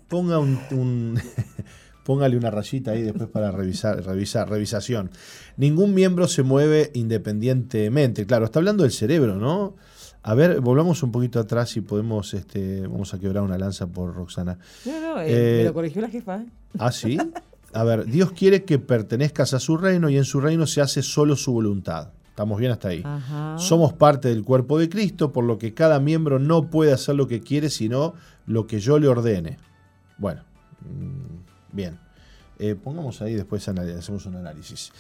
A: ponga un, póngale una rayita ahí después para revisar, revisar, revisación. Ningún miembro se mueve independientemente. Claro, está hablando del cerebro, ¿no? A ver, volvamos un poquito atrás y podemos, este, vamos a quebrar una lanza por Roxana.
B: No, no, eh, me lo corrigió la jefa. ¿eh?
A: Ah, sí. A ver, Dios quiere que pertenezcas a su reino y en su reino se hace solo su voluntad. Estamos bien hasta ahí. Somos parte del cuerpo de Cristo, por lo que cada miembro no puede hacer lo que quiere, sino lo que yo le ordene. Bueno, mm, bien. Eh, pongamos ahí, después hacemos un análisis.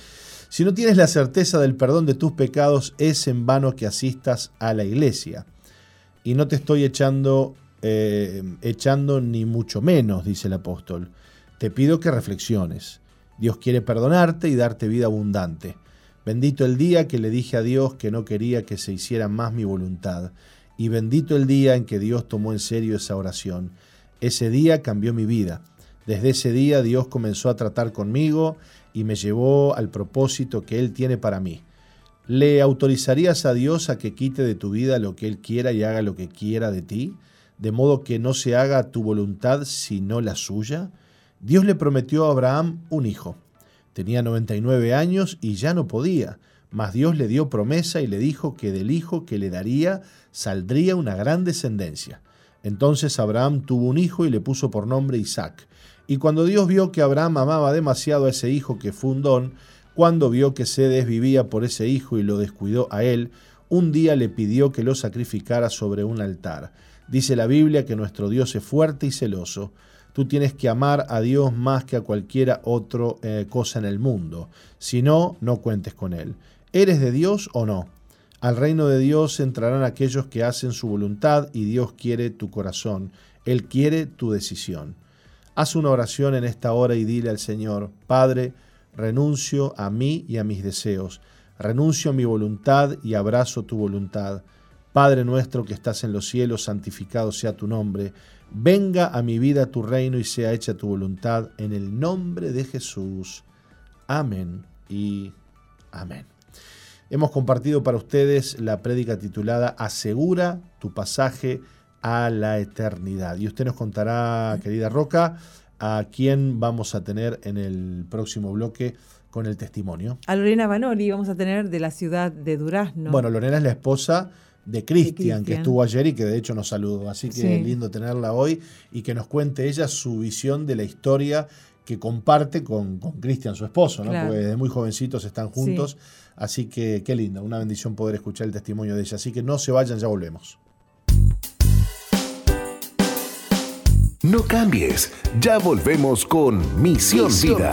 A: Si no tienes la certeza del perdón de tus pecados, es en vano que asistas a la iglesia. Y no te estoy echando, eh, echando ni mucho menos, dice el apóstol. Te pido que reflexiones. Dios quiere perdonarte y darte vida abundante. Bendito el día que le dije a Dios que no quería que se hiciera más mi voluntad. Y bendito el día en que Dios tomó en serio esa oración. Ese día cambió mi vida. Desde ese día Dios comenzó a tratar conmigo y me llevó al propósito que Él tiene para mí. ¿Le autorizarías a Dios a que quite de tu vida lo que Él quiera y haga lo que quiera de ti? De modo que no se haga tu voluntad sino la suya. Dios le prometió a Abraham un hijo. Tenía 99 años y ya no podía, mas Dios le dio promesa y le dijo que del hijo que le daría saldría una gran descendencia. Entonces Abraham tuvo un hijo y le puso por nombre Isaac. Y cuando Dios vio que Abraham amaba demasiado a ese hijo que fue un don, cuando vio que se desvivía por ese hijo y lo descuidó a él, un día le pidió que lo sacrificara sobre un altar. Dice la Biblia que nuestro Dios es fuerte y celoso. Tú tienes que amar a Dios más que a cualquiera otra eh, cosa en el mundo. Si no, no cuentes con Él. ¿Eres de Dios o no? Al reino de Dios entrarán aquellos que hacen su voluntad y Dios quiere tu corazón. Él quiere tu decisión. Haz una oración en esta hora y dile al Señor, Padre, renuncio a mí y a mis deseos, renuncio a mi voluntad y abrazo tu voluntad. Padre nuestro que estás en los cielos, santificado sea tu nombre, venga a mi vida tu reino y sea hecha tu voluntad en el nombre de Jesús. Amén y amén. Hemos compartido para ustedes la prédica titulada Asegura tu pasaje a la eternidad. Y usted nos contará, querida Roca, a quién vamos a tener en el próximo bloque con el testimonio.
B: A Lorena Banoli vamos a tener de la ciudad de Durazno.
A: Bueno, Lorena es la esposa de Cristian, que estuvo ayer y que de hecho nos saludó. Así que es lindo tenerla hoy y que nos cuente ella su visión de la historia que comparte con Cristian, su esposo, ¿no? Porque desde muy jovencitos están juntos. Así que qué lindo, una bendición poder escuchar el testimonio de ella. Así que no se vayan, ya volvemos.
C: No cambies, ya volvemos con Misión, Vida.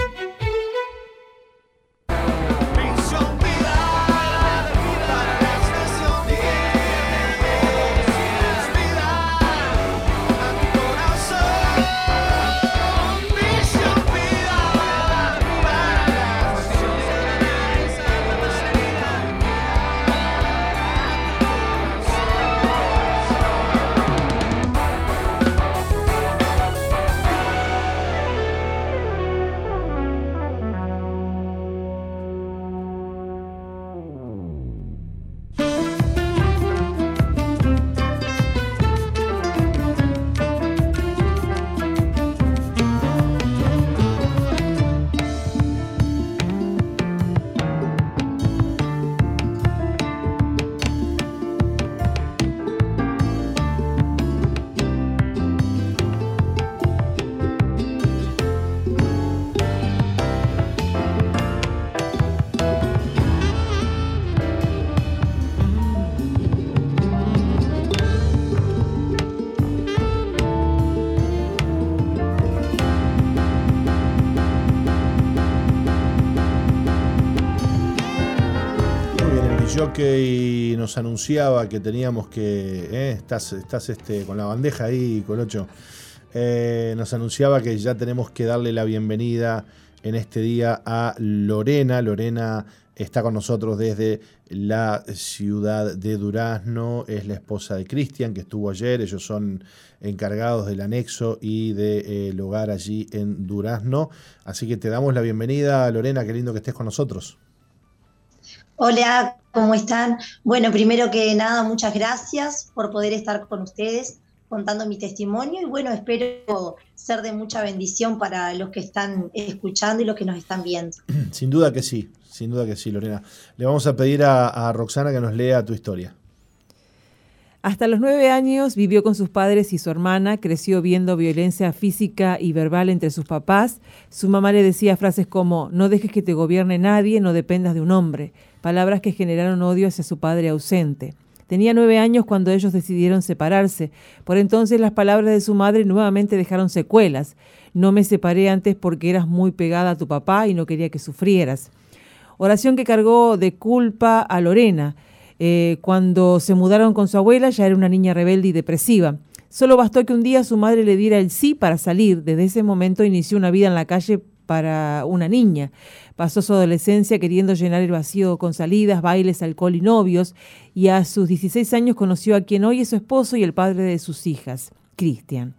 A: Y nos anunciaba que teníamos que. Eh, estás estás este, con la bandeja ahí, Colocho. Eh, nos anunciaba que ya tenemos que darle la bienvenida en este día a Lorena. Lorena está con nosotros desde la ciudad de Durazno. Es la esposa de Cristian, que estuvo ayer. Ellos son encargados del anexo y del eh, hogar allí en Durazno. Así que te damos la bienvenida, Lorena. Qué lindo que estés con nosotros.
E: Hola, ¿cómo están? Bueno, primero que nada, muchas gracias por poder estar con ustedes contando mi testimonio y bueno, espero ser de mucha bendición para los que están escuchando y los que nos están viendo.
A: Sin duda que sí, sin duda que sí, Lorena. Le vamos a pedir a, a Roxana que nos lea tu historia.
B: Hasta los nueve años vivió con sus padres y su hermana, creció viendo violencia física y verbal entre sus papás. Su mamá le decía frases como, no dejes que te gobierne nadie, no dependas de un hombre palabras que generaron odio hacia su padre ausente. Tenía nueve años cuando ellos decidieron separarse. Por entonces las palabras de su madre nuevamente dejaron secuelas. No me separé antes porque eras muy pegada a tu papá y no quería que sufrieras. Oración que cargó de culpa a Lorena. Eh, cuando se mudaron con su abuela ya era una niña rebelde y depresiva. Solo bastó que un día su madre le diera el sí para salir. Desde ese momento inició una vida en la calle para una niña. Pasó su adolescencia queriendo llenar el vacío con salidas, bailes, alcohol y novios, y a sus 16 años conoció a quien hoy es su esposo y el padre de sus hijas, Cristian.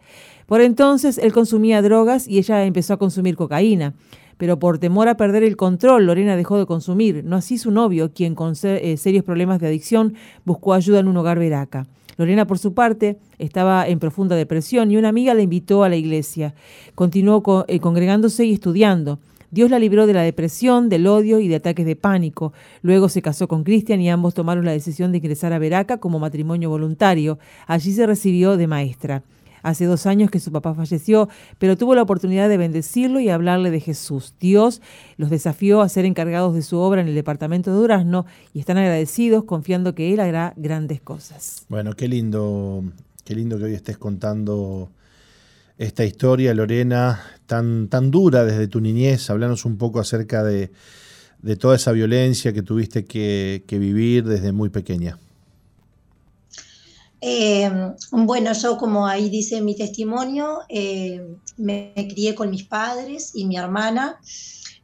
B: Por entonces él consumía drogas y ella empezó a consumir cocaína. Pero por temor a perder el control, Lorena dejó de consumir, no así su novio, quien con eh, serios problemas de adicción buscó ayuda en un hogar veraca. Lorena, por su parte, estaba en profunda depresión y una amiga la invitó a la iglesia. Continuó eh, congregándose y estudiando. Dios la libró de la depresión, del odio y de ataques de pánico. Luego se casó con Cristian y ambos tomaron la decisión de ingresar a Veraca como matrimonio voluntario. Allí se recibió de maestra. Hace dos años que su papá falleció, pero tuvo la oportunidad de bendecirlo y hablarle de Jesús. Dios los desafió a ser encargados de su obra en el departamento de Durazno y están agradecidos, confiando que Él hará grandes cosas.
A: Bueno, qué lindo, qué lindo que hoy estés contando esta historia, Lorena, tan, tan dura desde tu niñez. Hablanos un poco acerca de, toda esa violencia que tuviste que vivir desde muy pequeña.
E: Eh, bueno, yo como ahí dice mi testimonio, eh, me, crié con mis padres y mi hermana,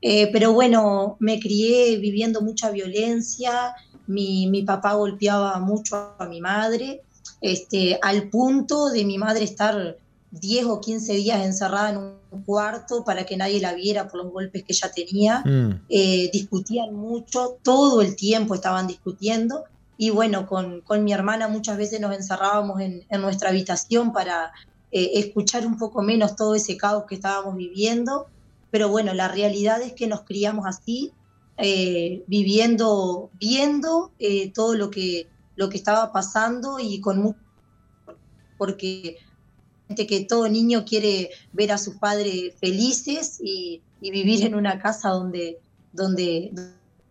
E: eh, pero bueno, me crié viviendo mucha violencia, mi, mi, papá golpeaba mucho a mi madre, este, al punto de mi madre estar 10 o 15 días encerrada en un cuarto para que nadie la viera por los golpes que ella tenía. Mm. discutían mucho, todo el tiempo estaban discutiendo y bueno, con, mi hermana muchas veces nos encerrábamos en, nuestra habitación para eh, escuchar un poco menos todo ese caos que estábamos viviendo, pero bueno, la realidad es que nos criamos así, eh, viviendo, viendo eh, todo lo que, lo que estaba pasando y con mucho... porque que todo niño quiere ver a sus padres felices y, y vivir en una casa donde, donde,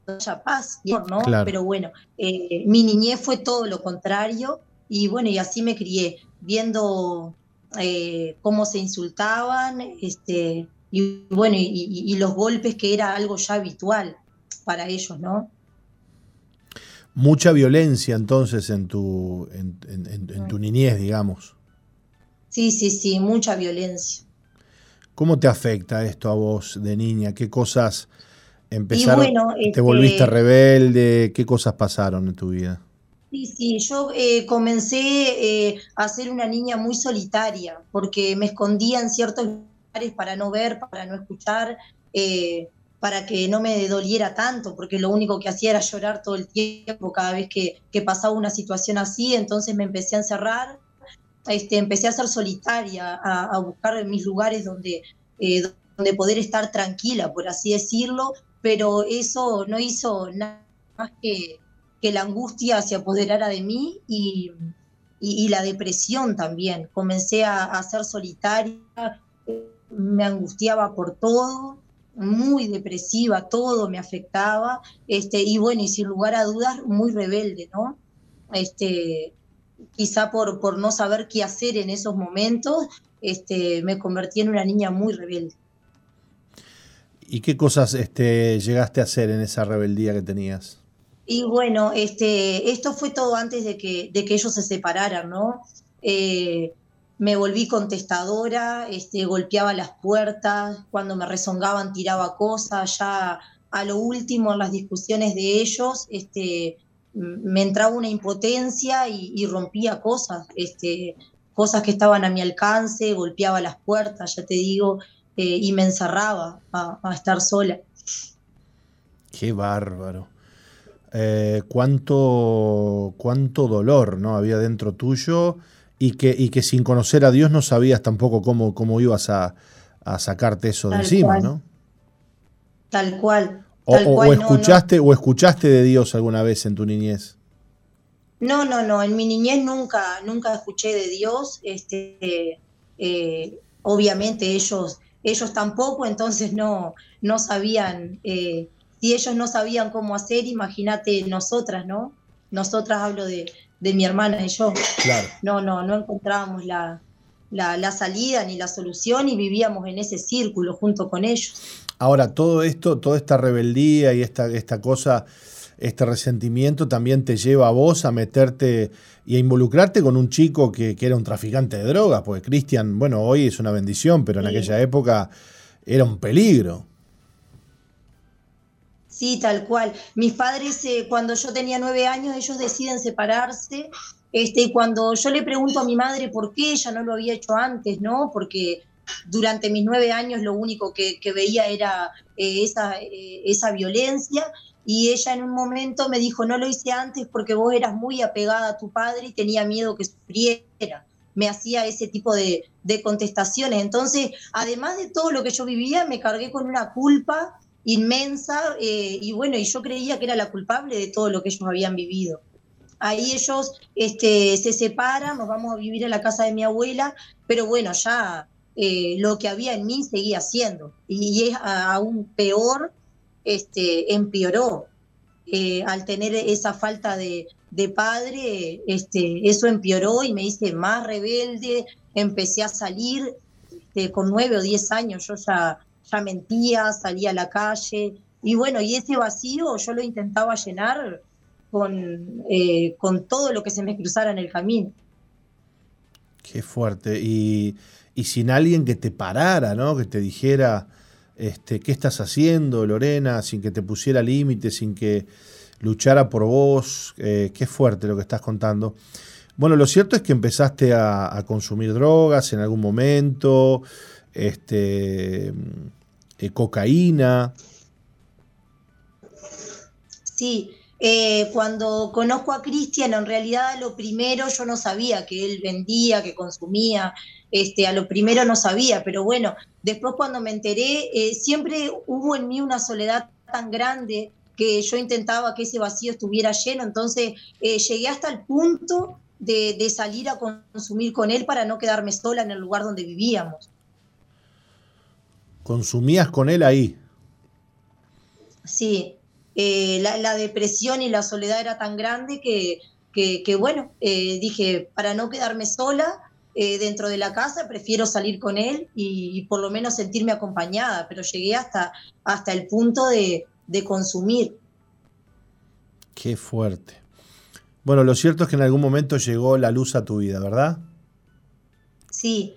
E: haya paz, ¿no? Pero bueno, eh, mi niñez fue todo lo contrario y bueno, y así me crié, viendo eh, cómo se insultaban, este, y bueno, y, los golpes que era algo ya habitual para ellos, ¿no?
A: Mucha violencia entonces en tu, en tu niñez, digamos.
E: Sí, sí, sí, mucha violencia.
A: ¿Cómo te afecta esto a vos de niña? ¿Qué cosas Empezar, te este, volviste rebelde, ¿qué cosas pasaron en tu vida?
E: Sí, sí, yo eh, comencé eh, a ser una niña muy solitaria, porque me escondía en ciertos lugares para no ver, para no escuchar, eh, para que no me doliera tanto, porque lo único que hacía era llorar todo el tiempo cada vez que, pasaba una situación así, entonces me empecé a encerrar, este, empecé a ser solitaria, a, a buscar mis lugares donde, donde poder estar tranquila, por así decirlo, pero eso no hizo nada más que que la angustia se apoderara de mí y, la depresión también. Comencé a, ser solitaria, me angustiaba por todo, muy depresiva, todo me afectaba, este, y bueno, y sin lugar a dudas, muy rebelde, ¿no? Este, quizá por, por no saber qué hacer en esos momentos, este, me convertí en una niña muy rebelde.
A: ¿Y qué cosas este, llegaste a hacer en esa rebeldía que tenías?
E: Y bueno, este, esto fue todo antes de que, de que ellos se separaran, ¿no? Eh, me volví contestadora, este, golpeaba las puertas, cuando me rezongaban tiraba cosas, ya a lo último en las discusiones de ellos, este, me entraba una impotencia y, rompía cosas, este, cosas que estaban a mi alcance, golpeaba las puertas, ya te digo, eh, y me encerraba a, estar sola.
A: Qué bárbaro. Eh, cuánto, cuánto dolor ¿no? había dentro tuyo y que, y que sin conocer a Dios no sabías tampoco cómo, cómo ibas a, sacarte eso de encima, ¿no?
E: Tal cual.
A: O, escuchaste, o escuchaste de Dios alguna vez en tu niñez.
E: No, no, no. En mi niñez nunca, nunca escuché de Dios. Este, eh, obviamente ellos, ellos tampoco, entonces no, no sabían eh, si ellos no sabían cómo hacer, imagínate nosotras, ¿no? Nosotras hablo de, mi hermana y yo. Claro. No, no, no encontrábamos la, la, salida ni la solución y vivíamos en ese círculo junto con ellos.
A: Ahora, todo esto, toda esta rebeldía y esta, esta cosa, este resentimiento también te lleva a vos a meterte y a involucrarte con un chico que, era un traficante de drogas, porque Cristian, bueno, hoy es una bendición, pero en aquella época era un peligro.
E: Sí, tal cual. Mis padres, eh, cuando yo tenía nueve años, ellos deciden separarse. Este, y cuando yo le pregunto a mi madre por qué ella no lo había hecho antes, ¿no? Porque durante mis nueve años lo único que, veía era eh, esa, eh, esa violencia. Y ella en un momento me dijo, no lo hice antes porque vos eras muy apegada a tu padre y tenía miedo que sufriera. Me hacía ese tipo de, de contestaciones. Entonces, además de todo lo que yo vivía, me cargué con una culpa inmensa eh, y bueno, y yo creía que era la culpable de todo lo que ellos habían vivido. Ahí ellos este, se separan, nos vamos a vivir en la casa de mi abuela, pero bueno, ya eh, lo que había en mí seguía siendo y, es aún peor, este, empeoró. Eh, al tener esa falta de, padre, este, eso empeoró y me hice más rebelde, empecé a salir este, con nueve o diez años, yo ya ya mentía, salía a la calle. Y bueno, y ese vacío yo lo intentaba llenar con, eh, con todo lo que se me cruzara en el camino.
A: Qué fuerte. Y, sin alguien que te parara, ¿no? Que te dijera, este, ¿qué estás haciendo, Lorena? Sin que te pusiera límites, sin que luchara por vos. Eh, qué fuerte lo que estás contando. Bueno, lo cierto es que empezaste a, consumir drogas en algún momento, este, eh, cocaína.
E: Sí, eh, cuando conozco a Cristian, en realidad lo primero yo no sabía que él vendía, que consumía, este, a lo primero no sabía, pero bueno, después cuando me enteré, eh, siempre hubo en mí una soledad tan grande que yo intentaba que ese vacío estuviera lleno, entonces llegué hasta el punto de, salir a consumir con él para no quedarme sola en el lugar donde vivíamos.
A: ¿Consumías con él ahí?
E: Sí, eh, la, depresión y la soledad era tan grande que, que, bueno, eh, dije, para no quedarme sola eh, dentro de la casa, prefiero salir con él y, por lo menos sentirme acompañada, pero llegué hasta, hasta el punto de, de consumir.
A: Qué fuerte. Bueno, lo cierto es que en algún momento llegó la luz a tu vida, ¿verdad?
E: Sí,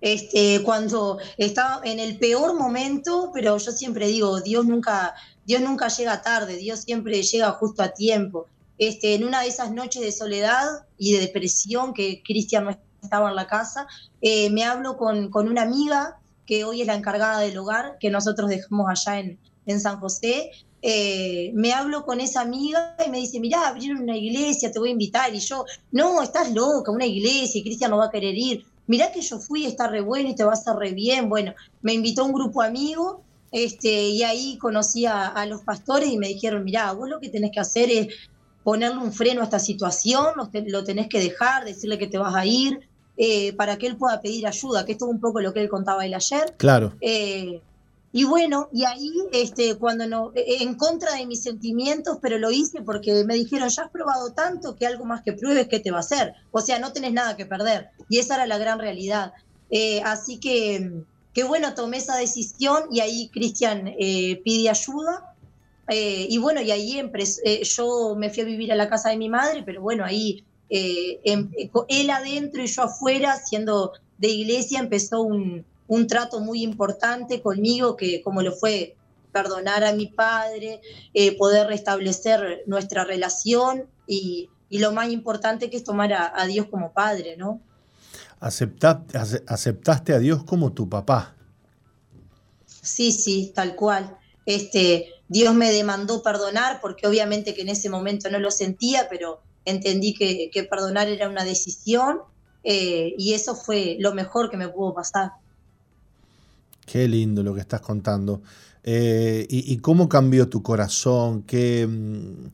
E: este, cuando estaba en el peor momento, pero yo siempre digo, Dios nunca, Dios nunca llega tarde, Dios siempre llega justo a tiempo. Este, en una de esas noches de soledad y de depresión que Cristian no estaba en la casa, eh, me hablo con, con, una amiga que hoy es la encargada del hogar que nosotros dejamos allá en, en San José, eh, me hablo con esa amiga y me dice, mirá, abrieron una iglesia, te voy a invitar. Y yo, no, estás loca, una iglesia y Cristian no va a querer ir. Mirá que yo fui, está re bueno y te va a hacer re bien. Bueno, me invitó un grupo amigo este, y ahí conocí a, los pastores y me dijeron, mirá, vos lo que tenés que hacer es ponerle un freno a esta situación, lo, tenés que dejar, decirle que te vas a ir, eh, para que él pueda pedir ayuda, que esto es un poco lo que él contaba él ayer.
A: Claro.
E: Eh, y bueno, y ahí, este, cuando no, e, e, en contra de mis sentimientos, pero lo hice porque me dijeron, ya has probado tanto que algo más que pruebes, ¿qué te va a hacer? O sea, no tenés nada que perder. Y esa era la gran realidad. Eh, así que, que bueno, tomé esa decisión y ahí Cristian eh, pide ayuda. Eh, y bueno, y ahí yo me fui a vivir a la casa de mi madre, pero bueno, ahí em, él adentro y yo afuera, siendo de iglesia, empezó un, un trato muy importante conmigo, que como lo fue perdonar a mi padre, eh, poder restablecer nuestra relación y, lo más importante que es tomar a, Dios como padre, ¿no?
A: aceptaste a Dios como tu papá.
E: Sí, sí, tal cual. Este, Dios me demandó perdonar porque obviamente que en ese momento no lo sentía, pero entendí que, perdonar era una decisión eh, y eso fue lo mejor que me pudo pasar.
A: Qué lindo lo que estás contando. Eh, y, cómo cambió tu corazón? Mm,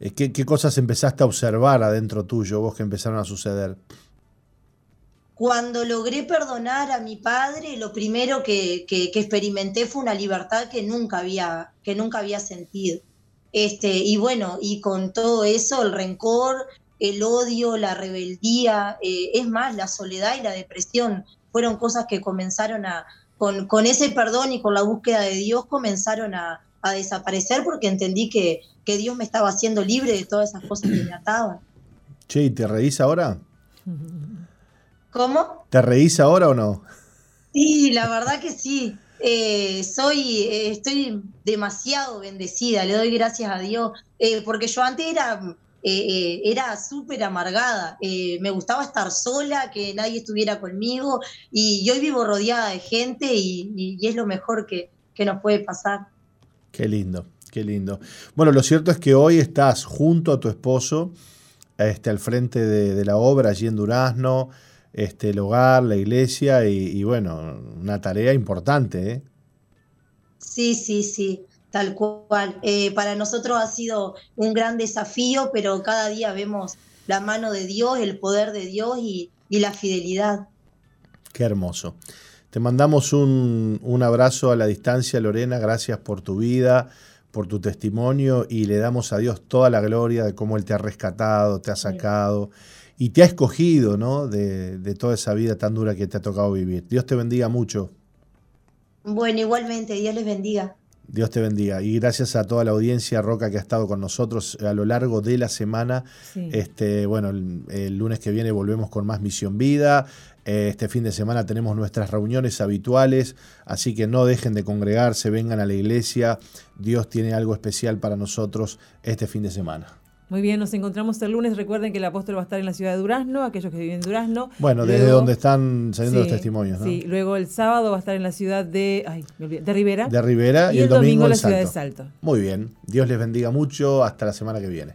A: eh, ¿Qué, qué, cosas empezaste a observar adentro tuyo, vos que empezaron a suceder?
E: Cuando logré perdonar a mi padre, lo primero que, que, experimenté fue una libertad que nunca había, que nunca había sentido. Este, y bueno, y con todo eso, el rencor, el odio, la rebeldía, eh, es más, la soledad y la depresión fueron cosas que comenzaron a, con, ese perdón y con la búsqueda de Dios comenzaron a, desaparecer porque entendí que, que, Dios me estaba haciendo libre de todas esas cosas que me ataban.
A: Che, ¿y te reís ahora?
E: ¿Cómo?
A: ¿Te reís ahora o no?
E: Sí, la verdad que sí. Eh, soy, eh, estoy demasiado bendecida, le doy gracias a Dios, eh, porque yo antes era era súper amargada. Me gustaba estar sola, que nadie estuviera conmigo y hoy vivo rodeada de gente y, es lo mejor que, nos puede pasar.
A: Qué lindo, qué lindo. Bueno, lo cierto es que hoy estás junto a tu esposo este, al frente de, la obra allí en Durazno, este, el hogar, la iglesia y, y bueno, una tarea importante.
E: Sí, sí, sí. Tal cual. Eh, para nosotros ha sido un gran desafío, pero cada día vemos la mano de Dios, el poder de Dios y, la fidelidad.
A: Qué hermoso. Te mandamos un, abrazo a la distancia, Lorena. Gracias por tu vida, por tu testimonio y le damos a Dios toda la gloria de cómo Él te ha rescatado, te ha sacado y te ha escogido ¿no? de, de toda esa vida tan dura que te ha tocado vivir. Dios te bendiga mucho.
E: Bueno, igualmente, Dios les bendiga.
F: Dios te bendiga. Y gracias a toda la audiencia Roca que ha estado con nosotros a lo largo de la semana. Este, bueno, el, lunes que viene volvemos con más Misión Vida. Eh, este fin de semana tenemos nuestras reuniones habituales, así que no dejen de congregarse, vengan a la iglesia. Dios tiene algo especial para nosotros este fin de semana.
B: Muy bien, nos encontramos el lunes. Recuerden que el apóstol va a estar en la ciudad de Durazno, aquellos que viven en Durazno.
F: Bueno, desde donde están saliendo los testimonios. ¿no?
B: Sí, luego el sábado va a estar en la ciudad de, ay, de Rivera.
F: De Rivera y, el, domingo, en la
B: ciudad de Salto.
F: Muy bien, Dios les bendiga mucho. Hasta la semana que viene.